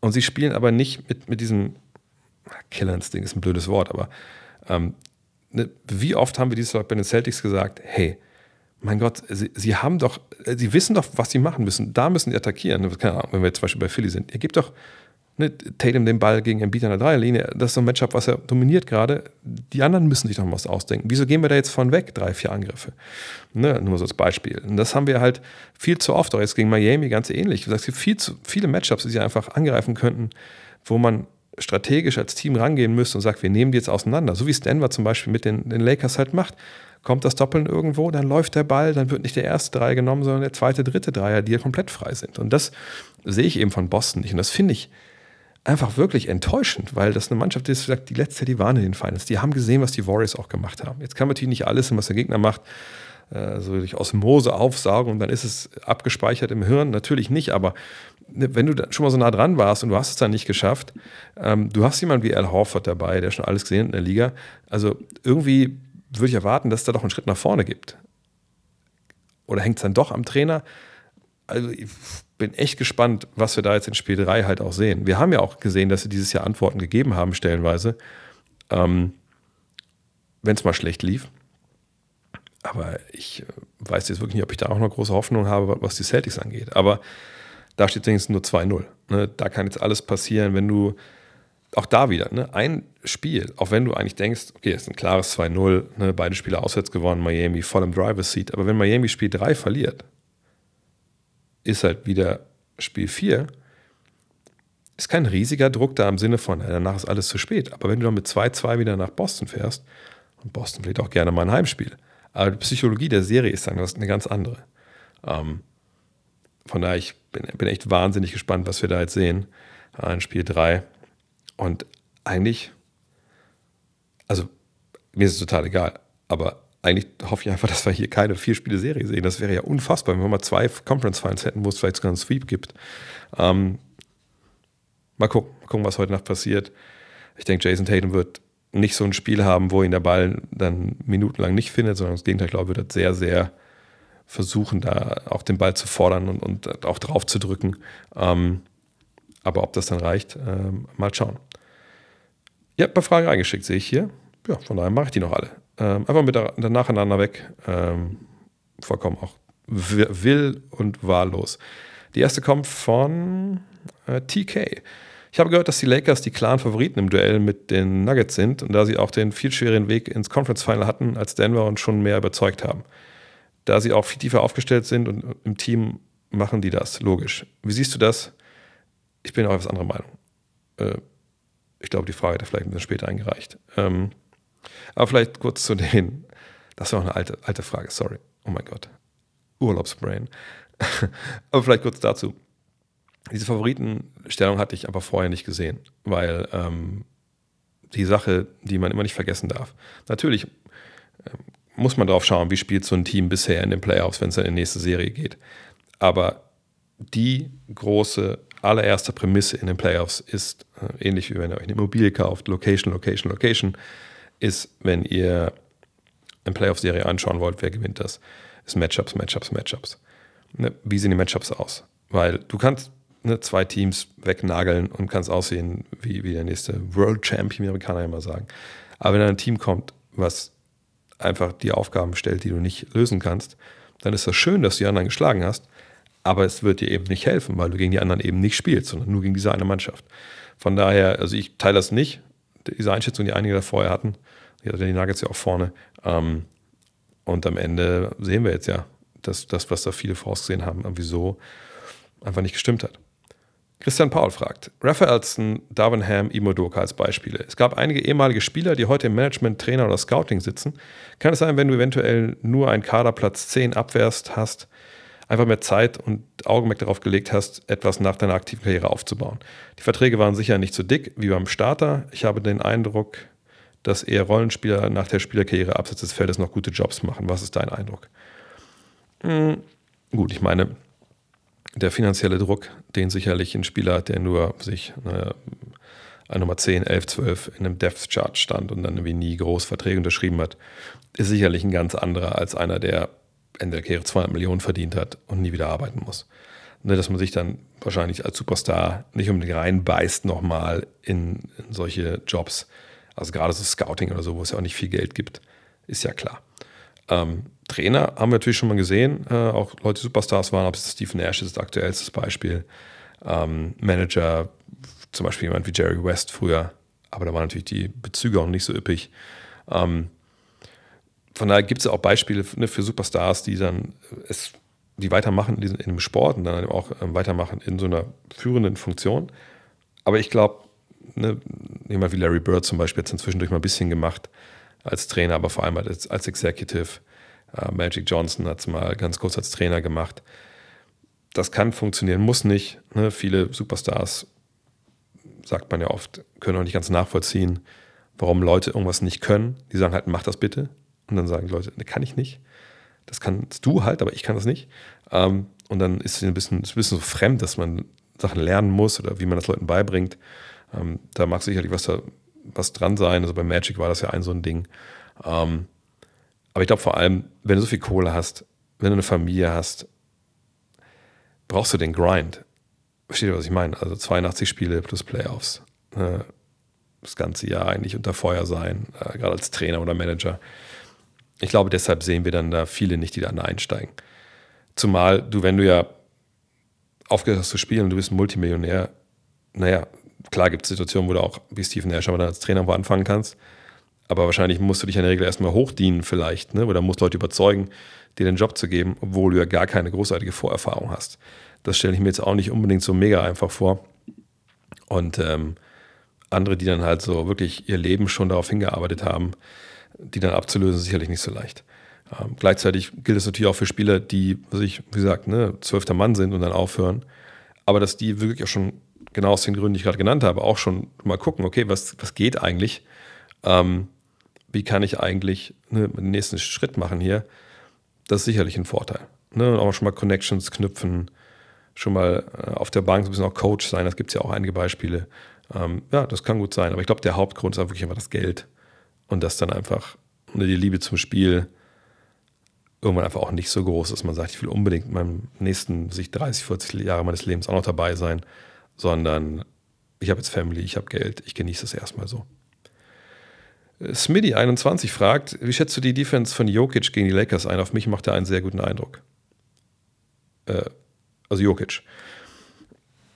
S1: und sie spielen aber nicht mit, mit diesem Killer-Instinkt, ist ein blödes Wort, aber ähm, ne, wie oft haben wir dieses bei den Celtics gesagt, hey, mein Gott, sie, sie haben doch, sie wissen doch, was sie machen müssen. Da müssen sie attackieren. Keine Ahnung, wenn wir zum Beispiel bei Philly sind. Ihr gebt doch ne, Tatum den Ball gegen Embiid an der Dreierlinie, das ist so ein Matchup, was er dominiert gerade. Die anderen müssen sich doch mal was ausdenken. Wieso gehen wir da jetzt von weg, drei, vier Angriffe? Ne, nur so als Beispiel. Und das haben wir halt viel zu oft, auch jetzt gegen Miami ganz ähnlich. Es gibt viel zu viele Matchups, die sie einfach angreifen könnten, wo man strategisch als Team rangehen müsste und sagt, wir nehmen die jetzt auseinander. So wie es Denver zum Beispiel mit den, den Lakers halt macht. Kommt das Doppeln irgendwo, dann läuft der Ball, dann wird nicht der erste Dreier genommen, sondern der zweite, dritte Dreier, die ja komplett frei sind. Und das sehe ich eben von Boston nicht. Und das finde ich einfach wirklich enttäuschend, weil das eine Mannschaft ist, die letzte, die waren in den Finals. Die haben gesehen, was die Warriors auch gemacht haben. Jetzt kann man natürlich nicht alles, was der Gegner macht, äh, so durch Osmose aufsaugen und dann ist es abgespeichert im Hirn. Natürlich nicht, aber wenn du schon mal so nah dran warst und du hast es dann nicht geschafft, ähm, du hast jemanden wie Al Horford dabei, der schon alles gesehen hat in der Liga. Also irgendwie würde ich erwarten, dass es da doch einen Schritt nach vorne gibt. Oder hängt es dann doch am Trainer? Also ich bin echt gespannt, was wir da jetzt in Spiel 3 halt auch sehen. Wir haben ja auch gesehen, dass sie dieses Jahr Antworten gegeben haben, stellenweise, ähm, wenn es mal schlecht lief. Aber ich äh, weiß jetzt wirklich nicht, ob ich da auch noch große Hoffnung habe, was die Celtics angeht. Aber da steht wenigstens nur 2-0. Ne? Da kann jetzt alles passieren, wenn du auch da wieder, ne, ein Spiel, auch wenn du eigentlich denkst, okay, es ist ein klares 2-0, ne, beide Spiele auswärts gewonnen, Miami voll im Driver's Seat, aber wenn Miami Spiel 3 verliert, ist halt wieder Spiel 4, ist kein riesiger Druck da im Sinne von, danach ist alles zu spät. Aber wenn du dann mit 2-2 wieder nach Boston fährst, und Boston vielleicht auch gerne mal ein Heimspiel, aber die Psychologie der Serie ist dann eine ganz andere. Ähm, von daher, ich bin, bin, echt wahnsinnig gespannt, was wir da jetzt sehen äh, in Spiel 3. Und eigentlich, also mir ist es total egal, aber eigentlich hoffe ich einfach, dass wir hier keine vier-Spiele-Serie sehen. Das wäre ja unfassbar, wenn wir mal zwei Conference-Finals hätten, wo es vielleicht sogar einen Sweep gibt. Ähm, mal gucken, mal gucken, was heute Nacht passiert. Ich denke, Jason Tatum wird nicht so ein Spiel haben, wo ihn der Ball dann minutenlang nicht findet, sondern das Gegenteil, glaube ich, wird sehr, sehr versuchen, da auch den Ball zu fordern und, und auch drauf zu drücken. Ähm, aber ob das dann reicht, ähm, mal schauen. Ihr habt ein paar Fragen eingeschickt, sehe ich hier. Ja, von daher mache ich die noch alle. Ähm, einfach mit der, nacheinander weg. Ähm, vollkommen auch will und wahllos. Die erste kommt von äh, TK. Ich habe gehört, dass die Lakers die klaren Favoriten im Duell mit den Nuggets sind und da sie auch den viel schweren Weg ins Conference Final hatten als Denver und schon mehr überzeugt haben. Da sie auch viel tiefer aufgestellt sind und im Team machen die das, logisch. Wie siehst du das? Ich bin auch etwas anderer Meinung. Äh, ich glaube, die Frage hat vielleicht ein bisschen später eingereicht. Ähm, aber vielleicht kurz zu den, das war auch eine alte, alte Frage, sorry. Oh mein Gott. Urlaubsbrain. aber vielleicht kurz dazu. Diese Favoritenstellung hatte ich aber vorher nicht gesehen, weil ähm, die Sache, die man immer nicht vergessen darf. Natürlich ähm, muss man drauf schauen, wie spielt so ein Team bisher in den Playoffs, wenn es in die nächste Serie geht. Aber die große allererste Prämisse in den Playoffs ist, äh, ähnlich wie wenn ihr euch eine Immobilie kauft, Location, Location, Location, ist, wenn ihr eine Playoff-Serie anschauen wollt, wer gewinnt das, ist Matchups, Matchups, Matchups. Ne? Wie sehen die Matchups aus? Weil du kannst ne, zwei Teams wegnageln und kannst aussehen wie, wie der nächste World Champion, wie Amerikaner immer sagen. Aber wenn ein Team kommt, was einfach die Aufgaben stellt, die du nicht lösen kannst, dann ist das schön, dass du die anderen geschlagen hast, aber es wird dir eben nicht helfen, weil du gegen die anderen eben nicht spielst, sondern nur gegen diese eine Mannschaft. Von daher, also ich teile das nicht, diese Einschätzung, die einige da vorher hatten. Die hatten die Nuggets ja auch vorne. Ähm, und am Ende sehen wir jetzt ja, dass das, was da viele vorausgesehen haben, irgendwie so einfach nicht gestimmt hat. Christian Paul fragt, Raphael Alston, Darwin Ham, Imo Doka als Beispiele. Es gab einige ehemalige Spieler, die heute im Management, Trainer oder Scouting sitzen. Kann es sein, wenn du eventuell nur einen Kaderplatz 10 abwehrst hast, einfach mehr Zeit und Augenmerk darauf gelegt hast, etwas nach deiner aktiven Karriere aufzubauen. Die Verträge waren sicher nicht so dick wie beim Starter. Ich habe den Eindruck, dass eher Rollenspieler nach der Spielerkarriere abseits des Feldes noch gute Jobs machen. Was ist dein Eindruck? Hm, gut, ich meine, der finanzielle Druck, den sicherlich ein Spieler hat, der nur sich eine, eine Nummer 10, 11, 12 in einem Depth Chart stand und dann irgendwie nie groß Verträge unterschrieben hat, ist sicherlich ein ganz anderer als einer, der Ende der Karriere 200 Millionen verdient hat und nie wieder arbeiten muss. Ne, dass man sich dann wahrscheinlich als Superstar nicht unbedingt reinbeißt nochmal in, in solche Jobs. Also gerade so Scouting oder so, wo es ja auch nicht viel Geld gibt, ist ja klar. Ähm, Trainer haben wir natürlich schon mal gesehen, äh, auch Leute, die Superstars waren, ob es Stephen Nash ist das aktuellste Beispiel. Ähm, Manager, zum Beispiel jemand wie Jerry West früher, aber da waren natürlich die Bezüge auch nicht so üppig. Ähm, von daher gibt es auch Beispiele ne, für Superstars, die dann es, die weitermachen in, in dem Sport und dann auch ähm, weitermachen in so einer führenden Funktion. Aber ich glaube, ne, jemand wie Larry Bird zum Beispiel hat es inzwischen durch mal ein bisschen gemacht als Trainer, aber vor allem als, als Executive. Uh, Magic Johnson hat es mal ganz kurz als Trainer gemacht. Das kann funktionieren, muss nicht. Ne? Viele Superstars, sagt man ja oft, können auch nicht ganz nachvollziehen, warum Leute irgendwas nicht können. Die sagen halt, mach das bitte. Und dann sagen die Leute, ne, kann ich nicht. Das kannst du halt, aber ich kann das nicht. Ähm, und dann ist es ein bisschen, ein bisschen so fremd, dass man Sachen lernen muss oder wie man das Leuten beibringt. Ähm, da mag sicherlich was, da, was dran sein. Also bei Magic war das ja ein so ein Ding. Ähm, aber ich glaube vor allem, wenn du so viel Kohle hast, wenn du eine Familie hast, brauchst du den Grind. Versteht ihr, was ich meine? Also 82 Spiele plus Playoffs. Äh, das ganze Jahr eigentlich unter Feuer sein, äh, gerade als Trainer oder Manager ich glaube, deshalb sehen wir dann da viele nicht, die dann einsteigen. Zumal du, wenn du ja aufgehört hast zu spielen und du bist ein Multimillionär, naja, klar gibt es Situationen, wo du auch wie Stephen Nash aber dann als Trainer anfangen kannst. Aber wahrscheinlich musst du dich in der Regel erstmal hochdienen, vielleicht, ne? Oder musst Leute überzeugen, dir den Job zu geben, obwohl du ja gar keine großartige Vorerfahrung hast. Das stelle ich mir jetzt auch nicht unbedingt so mega einfach vor. Und ähm, andere, die dann halt so wirklich ihr Leben schon darauf hingearbeitet haben, die dann abzulösen, sicherlich nicht so leicht. Ähm, gleichzeitig gilt es natürlich auch für Spieler, die, was ich, wie gesagt, ne, zwölfter Mann sind und dann aufhören. Aber dass die wirklich auch schon, genau aus den Gründen, die ich gerade genannt habe, auch schon mal gucken, okay, was, was geht eigentlich? Ähm, wie kann ich eigentlich ne, den nächsten Schritt machen hier? Das ist sicherlich ein Vorteil. Ne? Und auch schon mal Connections knüpfen, schon mal äh, auf der Bank so ein bisschen auch Coach sein, das gibt es ja auch einige Beispiele. Ähm, ja, das kann gut sein. Aber ich glaube, der Hauptgrund ist wirklich einfach das Geld und dass dann einfach die Liebe zum Spiel irgendwann einfach auch nicht so groß ist. Man sagt, ich will unbedingt in meinem nächsten sich 30, 40 Jahre meines Lebens auch noch dabei sein, sondern ich habe jetzt Family, ich habe Geld, ich genieße es erstmal so. Smitty21 fragt, wie schätzt du die Defense von Jokic gegen die Lakers ein? Auf mich macht er einen sehr guten Eindruck. Äh, also Jokic.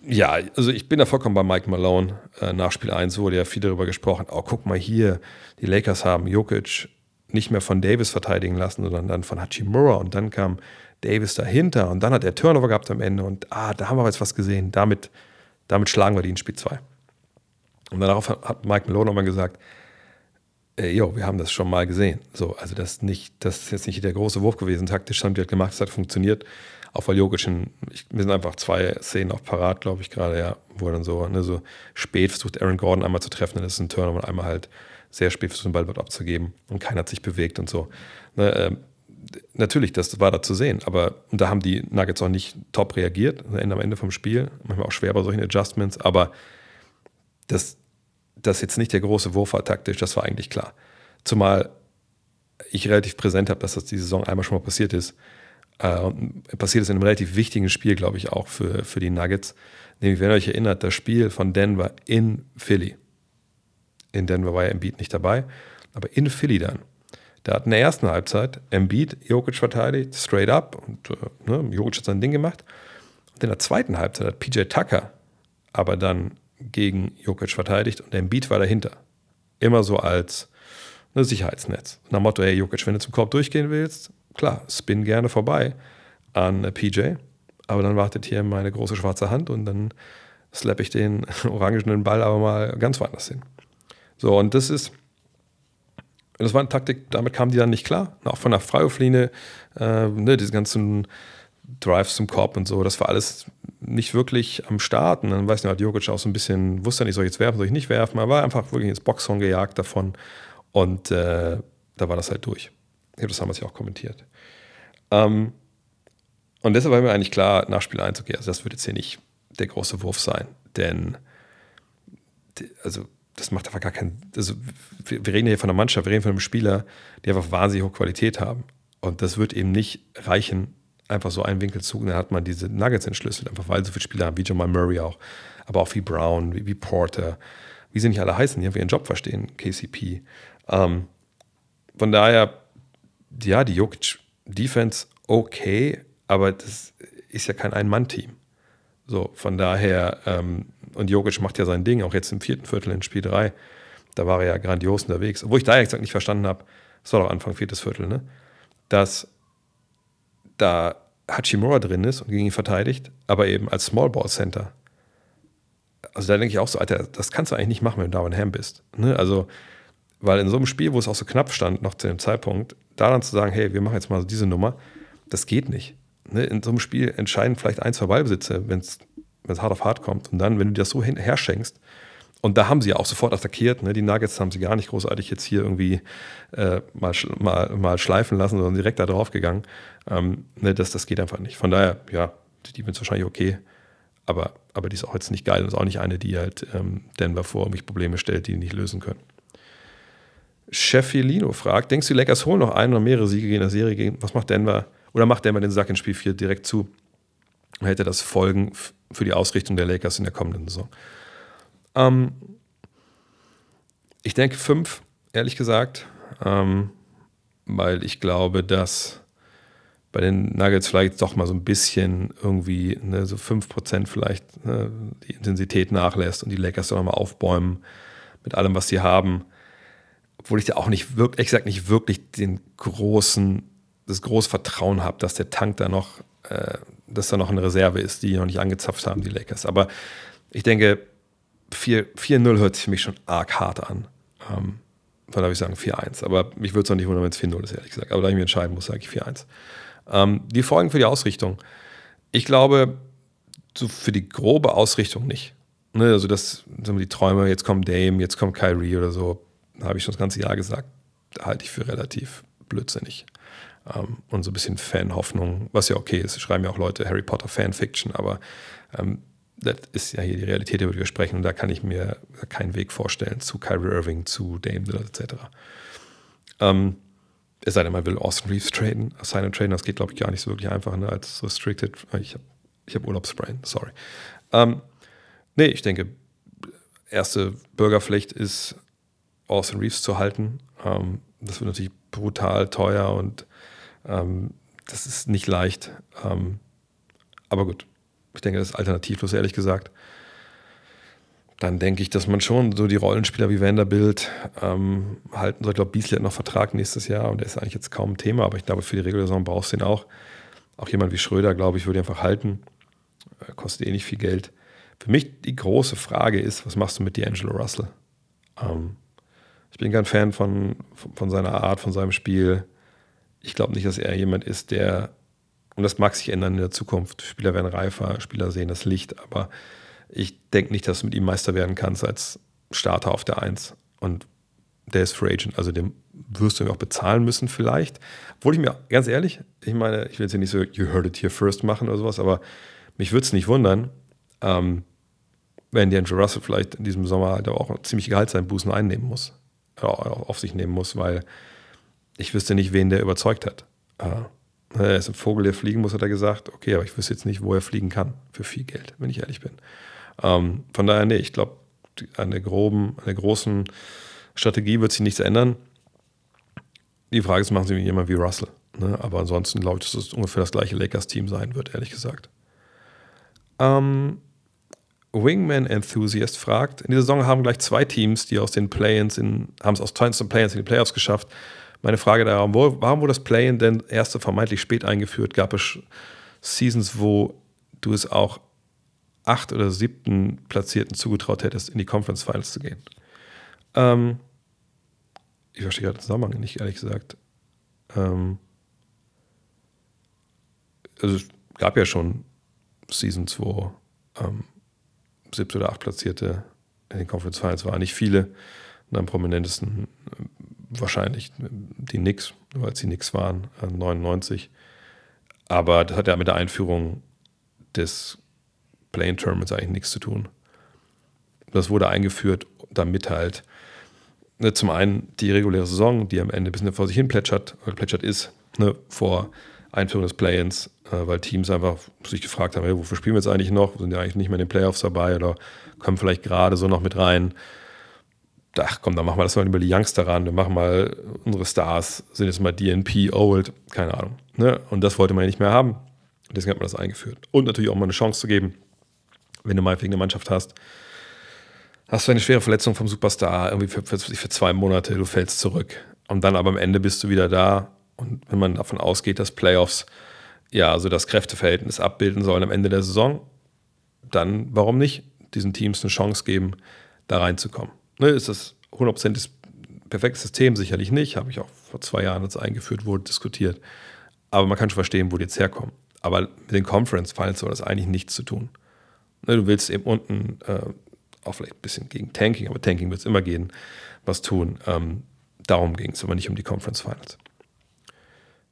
S1: Ja, also ich bin da vollkommen bei Mike Malone. Äh, nach Spiel 1 wurde ja viel darüber gesprochen. Oh, guck mal hier, die Lakers haben Jokic nicht mehr von Davis verteidigen lassen, sondern dann von Hachimura und dann kam Davis dahinter und dann hat er Turnover gehabt am Ende und ah, da haben wir jetzt was gesehen. Damit, damit schlagen wir die in Spiel 2. Und darauf hat Mike Malone nochmal gesagt, äh, jo, wir haben das schon mal gesehen. So, also das, nicht, das ist jetzt nicht der große Wurf gewesen. Taktisch haben die halt gemacht, es hat funktioniert. Auch weil Jokic, in, ich, mir sind einfach zwei Szenen auch parat, glaube ich, gerade, ja, wo er dann so, ne, so spät versucht, Aaron Gordon einmal zu treffen, dann ist es ein Turner und einmal halt sehr spät versucht, den Ball abzugeben und keiner hat sich bewegt und so. Ne, äh, natürlich, das war da zu sehen, aber da haben die Nuggets auch nicht top reagiert, am Ende vom Spiel, manchmal auch schwer bei solchen Adjustments, aber das, das jetzt nicht der große Wurf war taktisch, das war eigentlich klar. Zumal ich relativ präsent habe, dass das die Saison einmal schon mal passiert ist. Äh, passiert ist in einem relativ wichtigen Spiel, glaube ich, auch für, für die Nuggets. Nämlich, wenn ihr euch erinnert, das Spiel von Denver in Philly. In Denver war ja Embiid nicht dabei, aber in Philly dann. Da hat in der ersten Halbzeit Embiid Jokic verteidigt, straight up, und äh, ne, Jokic hat sein Ding gemacht. Und in der zweiten Halbzeit hat PJ Tucker aber dann gegen Jokic verteidigt und Embiid war dahinter. Immer so als ne, Sicherheitsnetz. Nach dem Motto, hey Jokic, wenn du zum Korb durchgehen willst, klar, spin gerne vorbei an PJ, aber dann wartet hier meine große schwarze Hand und dann slap ich den orangenen Ball aber mal ganz woanders hin. So, und das ist, das war eine Taktik, damit kamen die dann nicht klar. Auch von der Freiwurflinie, äh, ne, diese ganzen Drives zum Korb und so, das war alles nicht wirklich am Start. Und dann weiß ich noch, hat Jokic auch so ein bisschen, wusste nicht, soll ich jetzt werfen, soll ich nicht werfen. Er war einfach wirklich ins Boxhorn gejagt davon. Und äh, da war das halt durch. Ich habe das damals ja auch kommentiert. Ähm, und deshalb war mir eigentlich klar, nach Spiel 1, okay, also das wird jetzt hier nicht der große Wurf sein. Denn, also, das macht einfach gar keinen. Also, wir, reden hier von einer Mannschaft, wir reden von einem Spieler, die einfach wahnsinnig hohe Qualität haben. Und das wird eben nicht reichen, einfach so einen Winkel zu. Und dann hat man diese Nuggets entschlüsselt, einfach weil so viele Spieler haben, wie Jamal Murray auch, aber auch wie Brown, wie, wie Porter, wie sie nicht alle heißen, die haben ihren Job verstehen, KCP. Ähm, von daher, ja, die Jokic-Defense okay, aber das ist ja kein Ein-Mann-Team. So, von daher, ähm, und Jokic macht ja sein Ding, auch jetzt im vierten Viertel in Spiel 3, da war er ja grandios unterwegs. Obwohl ich da ehrlich nicht verstanden habe, das war doch Anfang viertes Viertel, ne? dass da Hachimura drin ist und gegen ihn verteidigt, aber eben als Small Ball Center. Also da denke ich auch so, Alter, das kannst du eigentlich nicht machen, wenn du Darwin Ham bist. Ne? Also, weil in so einem Spiel, wo es auch so knapp stand, noch zu dem Zeitpunkt, da dann zu sagen, hey, wir machen jetzt mal so diese Nummer, das geht nicht. Ne? In so einem Spiel entscheiden vielleicht ein, zwei Ballbesitze, wenn es hart auf hart kommt. Und dann, wenn du dir das so herschenkst, und da haben sie ja auch sofort attackiert. Ne? Die Nuggets haben sie gar nicht großartig jetzt hier irgendwie äh, mal, mal, mal schleifen lassen, sondern direkt da drauf gegangen. Ähm, ne, das, das geht einfach nicht. Von daher, ja, die Defense wahrscheinlich okay. Aber, aber die ist auch jetzt nicht geil und ist auch nicht eine, die halt ähm, Denver vor mich Probleme stellt, die nicht lösen können. Sheffilino fragt: Denkst du, die Lakers holen noch einen oder mehrere Siege gegen der Serie? Gegen, was macht Denver? Oder macht Denver den Sack in Spiel 4 direkt zu? Hätte das Folgen für die Ausrichtung der Lakers in der kommenden Saison? Ähm, ich denke fünf, ehrlich gesagt, ähm, weil ich glaube, dass bei den Nuggets vielleicht doch mal so ein bisschen irgendwie ne, so 5% vielleicht ne, die Intensität nachlässt und die Lakers doch mal aufbäumen mit allem, was sie haben. Obwohl ich da auch nicht wirklich, gesagt, nicht wirklich den großen, das große Vertrauen habe, dass der Tank da noch, äh, dass da noch eine Reserve ist, die noch nicht angezapft haben, die Lakers. Aber ich denke, 4-0 hört sich für mich schon arg hart an. Ähm, daher würde ich sagen 4-1. Aber mich würde es auch nicht wundern, wenn es 4-0 ist, ehrlich gesagt. Aber da ich mich entscheiden muss, sage ich 4-1. Ähm, die Folgen für die Ausrichtung. Ich glaube, so für die grobe Ausrichtung nicht. Ne, also das sind die Träume, jetzt kommt Dame, jetzt kommt Kyrie oder so, habe ich schon das ganze Jahr gesagt, halte ich für relativ blödsinnig. Ähm, und so ein bisschen Fanhoffnung, was ja okay ist. Schreiben ja auch Leute Harry Potter Fanfiction, aber ähm, das ist ja hier die Realität, über die wir sprechen. Und da kann ich mir keinen Weg vorstellen zu Kyrie Irving, zu Dame Lillard etc. Ähm, es sei denn, man will Austin Reeves traden, sign and traden, das geht, glaube ich, gar nicht so wirklich einfach ne, als restricted. Ich habe ich hab Urlaubsbrain, sorry. Ähm, nee, ich denke, erste Bürgerpflicht ist, Austin Reeves zu halten. Ähm, das wird natürlich brutal teuer und ähm, das ist nicht leicht. Ähm, aber gut, ich denke, das ist alternativlos, ehrlich gesagt. Dann denke ich, dass man schon so die Rollenspieler wie Vanderbilt ähm, halten soll. Ich glaube, Beasley hat noch Vertrag nächstes Jahr und der ist eigentlich jetzt kaum ein Thema, aber ich glaube, für die reguläre Saison brauchst du ihn auch. Auch jemand wie Schröder, glaube ich, würde ihn einfach halten. Äh, kostet eh nicht viel Geld. Für mich die große Frage ist, was machst du mit D'Angelo Russell? Ähm, ich bin kein Fan von, von seiner Art, von seinem Spiel. Ich glaube nicht, dass er jemand ist, der, und das mag sich ändern in der Zukunft, Spieler werden reifer, Spieler sehen das Licht, aber ich denke nicht, dass du mit ihm Meister werden kannst als Starter auf der Eins. Und der ist Free Agent, also dem wirst du auch bezahlen müssen vielleicht. Obwohl ich mir, ganz ehrlich, ich meine, ich will jetzt hier nicht so You heard it here first machen oder sowas, aber mich würde es nicht wundern, ähm, wenn D'Angelo Russell vielleicht in diesem Sommer halt auch ziemlich Gehaltseinbußen einnehmen muss, auf sich nehmen muss, weil ich wüsste nicht, wen der überzeugt hat. Äh, er ist ein Vogel, der fliegen muss, hat er gesagt. Okay, aber ich wüsste jetzt nicht, wo er fliegen kann für viel Geld, wenn ich ehrlich bin. Ähm, von daher, nee, ich glaube, an der groben, an der großen Strategie wird sich nichts ändern. Die Frage ist, machen sie jemand wie Russell? Ne? Aber ansonsten glaube ich, dass es ungefähr das gleiche Lakers-Team sein wird, ehrlich gesagt. Ähm, Wingman Enthusiast fragt: In dieser Saison haben gleich zwei Teams, die aus den Play-ins in, haben es aus den Play-ins in die Playoffs geschafft. Meine Frage darum, warum wurde das Play-in denn erste vermeintlich spät eingeführt? Gab es Seasons, wo du es auch acht oder siebten Platzierten zugetraut hättest, in die Conference Finals zu gehen? Ähm, ich verstehe gerade den Zusammenhang nicht, ehrlich gesagt. Ähm, also es gab ja schon Seasons, wo ähm, siebte oder acht Platzierte in den Conference Finals waren. Nicht viele. Und am prominentesten wahrscheinlich die Knicks, weil sie Knicks waren, 99. Äh, Aber das hat ja mit der Einführung des Plane Terminals eigentlich nichts zu tun. Das wurde eingeführt, damit halt ne, zum einen die reguläre Saison, die am Ende ein bisschen vor sich hin plätschert, oder plätschert ist, ne, vor Einführung des Play-ins, äh, weil Teams einfach sich gefragt haben, hey, wofür spielen wir jetzt eigentlich noch? Sind ja eigentlich nicht mehr in den Playoffs dabei oder kommen vielleicht gerade so noch mit rein. Ach komm, dann machen wir das mal über die Youngster ran. Wir machen mal unsere Stars, sind jetzt mal DNP, Old, keine Ahnung. Ne? Und das wollte man ja nicht mehr haben. Deswegen hat man das eingeführt. Und natürlich auch mal eine Chance zu geben, wenn du mal eine Mannschaft hast, hast du eine schwere Verletzung vom Superstar, irgendwie für, für, für, zwei Monate, du fällst zurück. Und dann aber am Ende bist du wieder da. Und wenn man davon ausgeht, dass Playoffs ja so das Kräfteverhältnis abbilden sollen am Ende der Saison, dann warum nicht diesen Teams eine Chance geben, da reinzukommen? Ne, ist das 100% das perfekte System? Sicherlich nicht. Habe ich auch vor zwei Jahren, als es eingeführt wurde, diskutiert. Aber man kann schon verstehen, wo die jetzt herkommen. Aber mit den Conference Finals soll das eigentlich nichts zu tun. Ne, du willst eben unten äh, auch vielleicht ein bisschen gegen Tanking, aber Tanking wird es immer gehen, was tun. Ähm, darum ging es aber nicht um die Conference Finals.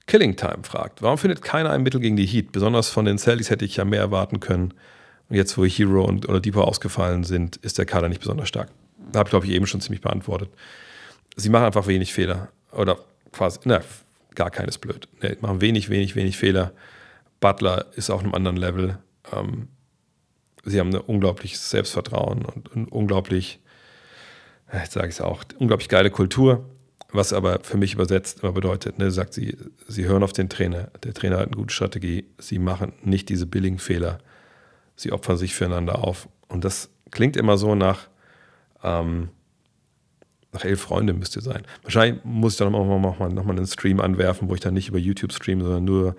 S1: Killing Time fragt, warum findet keiner ein Mittel gegen die Heat? Besonders von den Celtics hätte ich ja mehr erwarten können. Und jetzt, wo Hero und oder Depot ausgefallen sind, ist der Kader nicht besonders stark. Da habe ich, glaube ich, eben schon ziemlich beantwortet. Sie machen einfach wenig Fehler. Oder quasi, na, gar keines blöd. Nee, machen wenig, wenig, wenig Fehler. Butler ist auf einem anderen Level. Ähm, sie haben ein unglaubliches Selbstvertrauen und ein unglaublich, jetzt sage ich es auch, unglaublich geile Kultur, was aber für mich übersetzt immer bedeutet, ne, sagt sie, sie hören auf den Trainer, der Trainer hat eine gute Strategie, sie machen nicht diese billigen Fehler, sie opfern sich füreinander auf. Und das klingt immer so nach, ähm, nach elf Freunde müsste sein. Wahrscheinlich muss ich dann auch noch mal, noch mal einen Stream anwerfen, wo ich dann nicht über YouTube streame, sondern nur,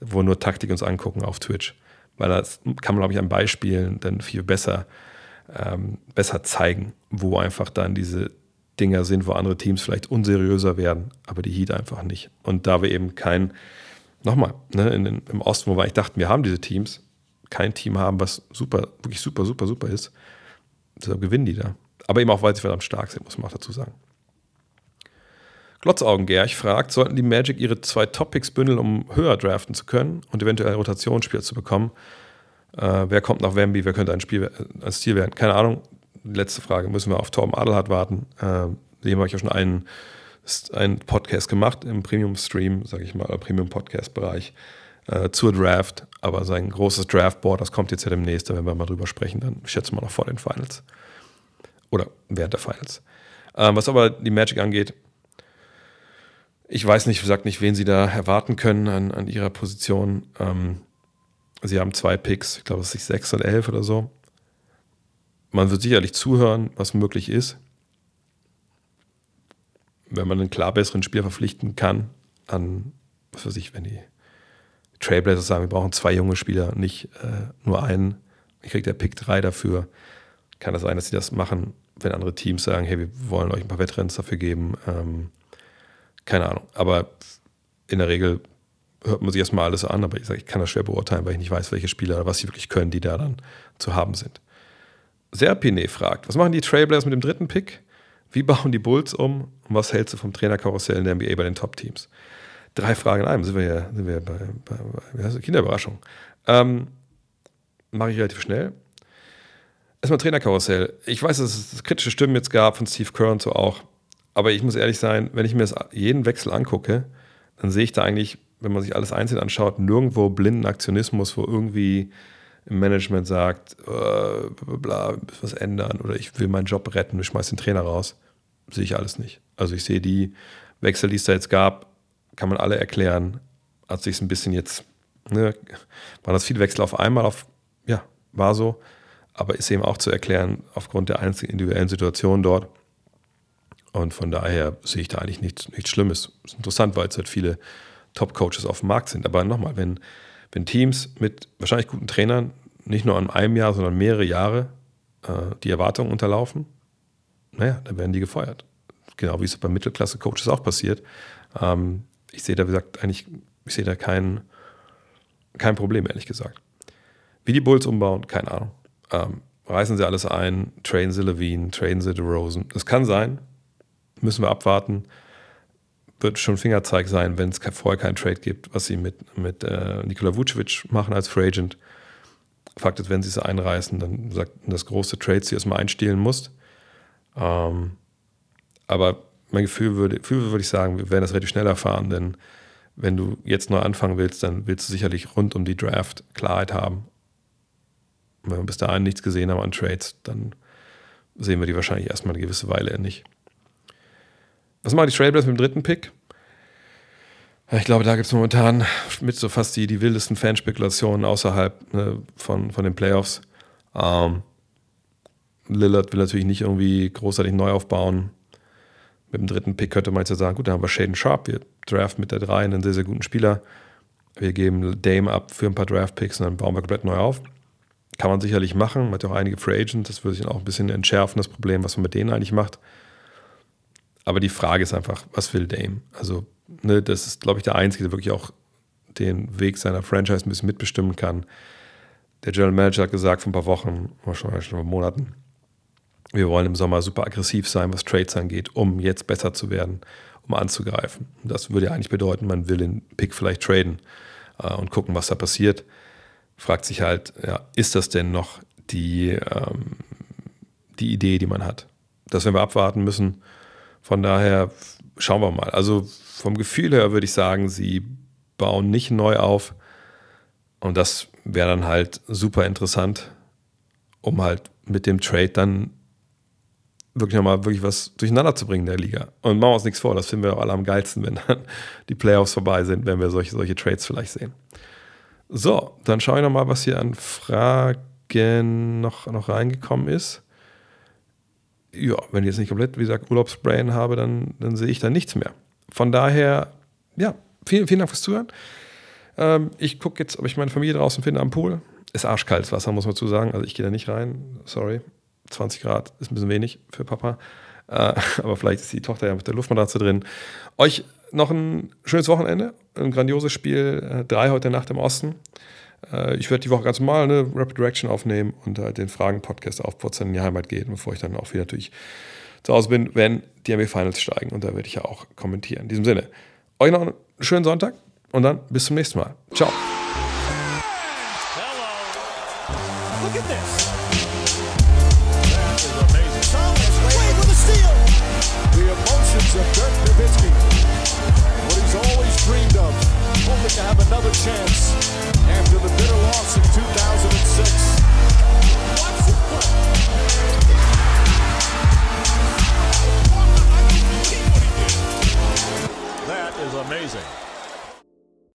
S1: wo nur Taktik uns angucken auf Twitch weil das kann man, glaube ich, an Beispielen dann viel besser, ähm, besser zeigen, wo einfach dann diese Dinger sind, wo andere Teams vielleicht unseriöser werden, aber die Heat einfach nicht. Und da wir eben kein, nochmal, ne, in, im Osten, wo wir eigentlich dachten, wir haben diese Teams, kein Team haben, was super, wirklich super, super, super ist, deshalb gewinnen die da. Aber eben auch, weil sie verdammt stark sind, muss man auch dazu sagen. Glotzaugen-Gerch fragt, sollten die Magic ihre zwei Topics bündeln, um höher draften zu können und eventuell Rotationsspieler zu bekommen? Äh, wer kommt nach Wemby? Wer könnte ein, Spiel, ein Stil werden? Keine Ahnung. Letzte Frage. Müssen wir auf Torben Adelhardt warten? Äh, dem habe ich ja schon einen, einen Podcast gemacht im Premium-Stream, sage ich mal, Premium-Podcast-Bereich. äh, zur Draft. Aber sein großes Draftboard, das kommt jetzt ja demnächst, da werden wir mal drüber sprechen, dann schätzen wir noch vor den Finals. Oder während der Finals. Ähm, was aber die Magic angeht, ich weiß nicht, gesagt nicht, wen sie da erwarten können an, an ihrer Position. Ähm, sie haben zwei Picks, ich glaube, es ist sechs oder elf oder so. Man wird sicherlich zuhören, was möglich ist. Wenn man einen klar besseren Spieler verpflichten kann, an, was weiß ich, wenn die Trailblazers sagen, wir brauchen zwei junge Spieler, nicht äh, nur einen. Ich kriege der Pick 3 dafür. Kann das sein, dass sie das machen, wenn andere Teams sagen, hey, wir wollen euch ein paar Wettrenns dafür geben. Ähm, keine Ahnung. Aber in der Regel hört man sich erstmal alles an, aber ich sage, ich kann das schwer beurteilen, weil ich nicht weiß, welche Spieler oder was sie wirklich können, die da dann zu haben sind. Serpine fragt, was machen die Trailblazers mit dem dritten Pick? Wie bauen die Bulls um? Und was hältst du vom Trainerkarussell in der NBA bei den Top-Teams? Drei Fragen in einem, sind wir ja, sind wir bei, bei, bei Kinderüberraschung. Ähm, Mache ich relativ schnell. Erstmal Trainerkarussell. Ich weiß, dass es kritische Stimmen jetzt gab von Steve Kerr und so auch. Aber ich muss ehrlich sein, wenn ich mir das, jeden Wechsel angucke, dann sehe ich da eigentlich, wenn man sich alles einzeln anschaut, nirgendwo blinden Aktionismus, wo irgendwie im Management sagt, äh, bla, was ändern oder ich will meinen Job retten, ich schmeiß den Trainer raus. Sehe ich alles nicht. Also ich sehe die Wechsel, die es da jetzt gab, kann man alle erklären. Hat sich ein bisschen jetzt, ne, waren das viele Wechsel auf einmal, auf, ja, war so, aber ist eben auch zu erklären aufgrund der einzelnen individuellen Situation dort. Und von daher sehe ich da eigentlich nichts, nichts Schlimmes. Ist interessant, weil es halt viele Top-Coaches auf dem Markt sind. Aber nochmal, wenn, wenn Teams mit wahrscheinlich guten Trainern nicht nur an einem Jahr, sondern mehrere Jahre äh, die Erwartungen unterlaufen, naja, dann werden die gefeuert. Genau wie es bei Mittelklasse-Coaches auch passiert. Ähm, ich sehe da, wie gesagt, eigentlich, ich sehe da kein, kein Problem, ehrlich gesagt. Wie die Bulls umbauen, keine Ahnung. Ähm, reißen sie alles ein, trainen sie Levine, trainen sie DeRozan. Das kann sein, müssen wir abwarten. Wird schon Fingerzeig sein, wenn es vorher keinen Trade gibt, was sie mit, mit äh, Nikola Vucevic machen als Free Agent. Fakt ist, wenn sie es einreißen, dann sagt das große Trade sie erstmal einstehlen muss. Ähm, aber mein Gefühl würde, Gefühl würde ich sagen, wir werden das relativ schnell erfahren, denn wenn du jetzt neu anfangen willst, dann willst du sicherlich rund um die Draft Klarheit haben. wenn wir bis dahin nichts gesehen haben an Trades, dann sehen wir die wahrscheinlich erstmal eine gewisse Weile nicht. Was machen die Trailblazers mit dem dritten Pick? Ich glaube, da gibt es momentan mit so fast die, die wildesten Fanspekulationen außerhalb ne, von, von den Playoffs. Ähm, Lillard will natürlich nicht irgendwie großartig neu aufbauen. Mit dem dritten Pick könnte man jetzt ja sagen, gut, dann haben wir Shaden Sharp, wir draften mit der 3 einen sehr, sehr guten Spieler. Wir geben Dame ab für ein paar Draft-Picks und dann bauen wir komplett neu auf. Kann man sicherlich machen. Man hat ja auch einige Free Agents, das würde sich dann auch ein bisschen entschärfen, das Problem, was man mit denen eigentlich macht. Aber die Frage ist einfach, was will Dame? Also, ne, das ist, glaube ich, der Einzige, der wirklich auch den Weg seiner Franchise ein bisschen mitbestimmen kann. Der General Manager hat gesagt vor ein paar Wochen, wahrscheinlich schon vor Monaten, wir wollen im Sommer super aggressiv sein, was Trades angeht, um jetzt besser zu werden, um anzugreifen. das würde ja eigentlich bedeuten, man will den Pick vielleicht traden äh, und gucken, was da passiert. Fragt sich halt, ja, ist das denn noch die, ähm, die Idee, die man hat? Das werden wir abwarten müssen. Von daher schauen wir mal. Also vom Gefühl her würde ich sagen, sie bauen nicht neu auf. Und das wäre dann halt super interessant, um halt mit dem Trade dann wirklich nochmal wirklich was durcheinander zu bringen in der Liga. Und machen wir uns nichts vor, das finden wir auch alle am geilsten, wenn dann die Playoffs vorbei sind, wenn wir solche, solche Trades vielleicht sehen. So, dann schaue ich nochmal, was hier an Fragen noch, noch reingekommen ist ja, wenn ich jetzt nicht komplett, wie gesagt, Urlaubsbrain habe, dann, dann sehe ich da nichts mehr. Von daher, ja, vielen, vielen Dank fürs Zuhören. Ähm, ich gucke jetzt, ob ich meine Familie draußen finde am Pool. Ist arschkaltes Wasser, muss man zu sagen. Also ich gehe da nicht rein. Sorry. 20 Grad ist ein bisschen wenig für Papa. Äh, aber vielleicht ist die Tochter ja mit der Luftmatratze drin. Euch noch ein schönes Wochenende. Ein grandioses Spiel. Äh, drei heute Nacht im Osten. Äh, ich werde die Woche ganz normal eine Rapid Direction aufnehmen und halt den Fragen-Podcast aufputzen in die Heimat gehen, bevor ich dann auch wieder natürlich zu Hause bin, wenn die NBA Finals steigen. Und da werde ich ja auch kommentieren. In diesem Sinne, euch noch einen schönen Sonntag und dann bis zum nächsten Mal. Ciao.
S2: Amazing.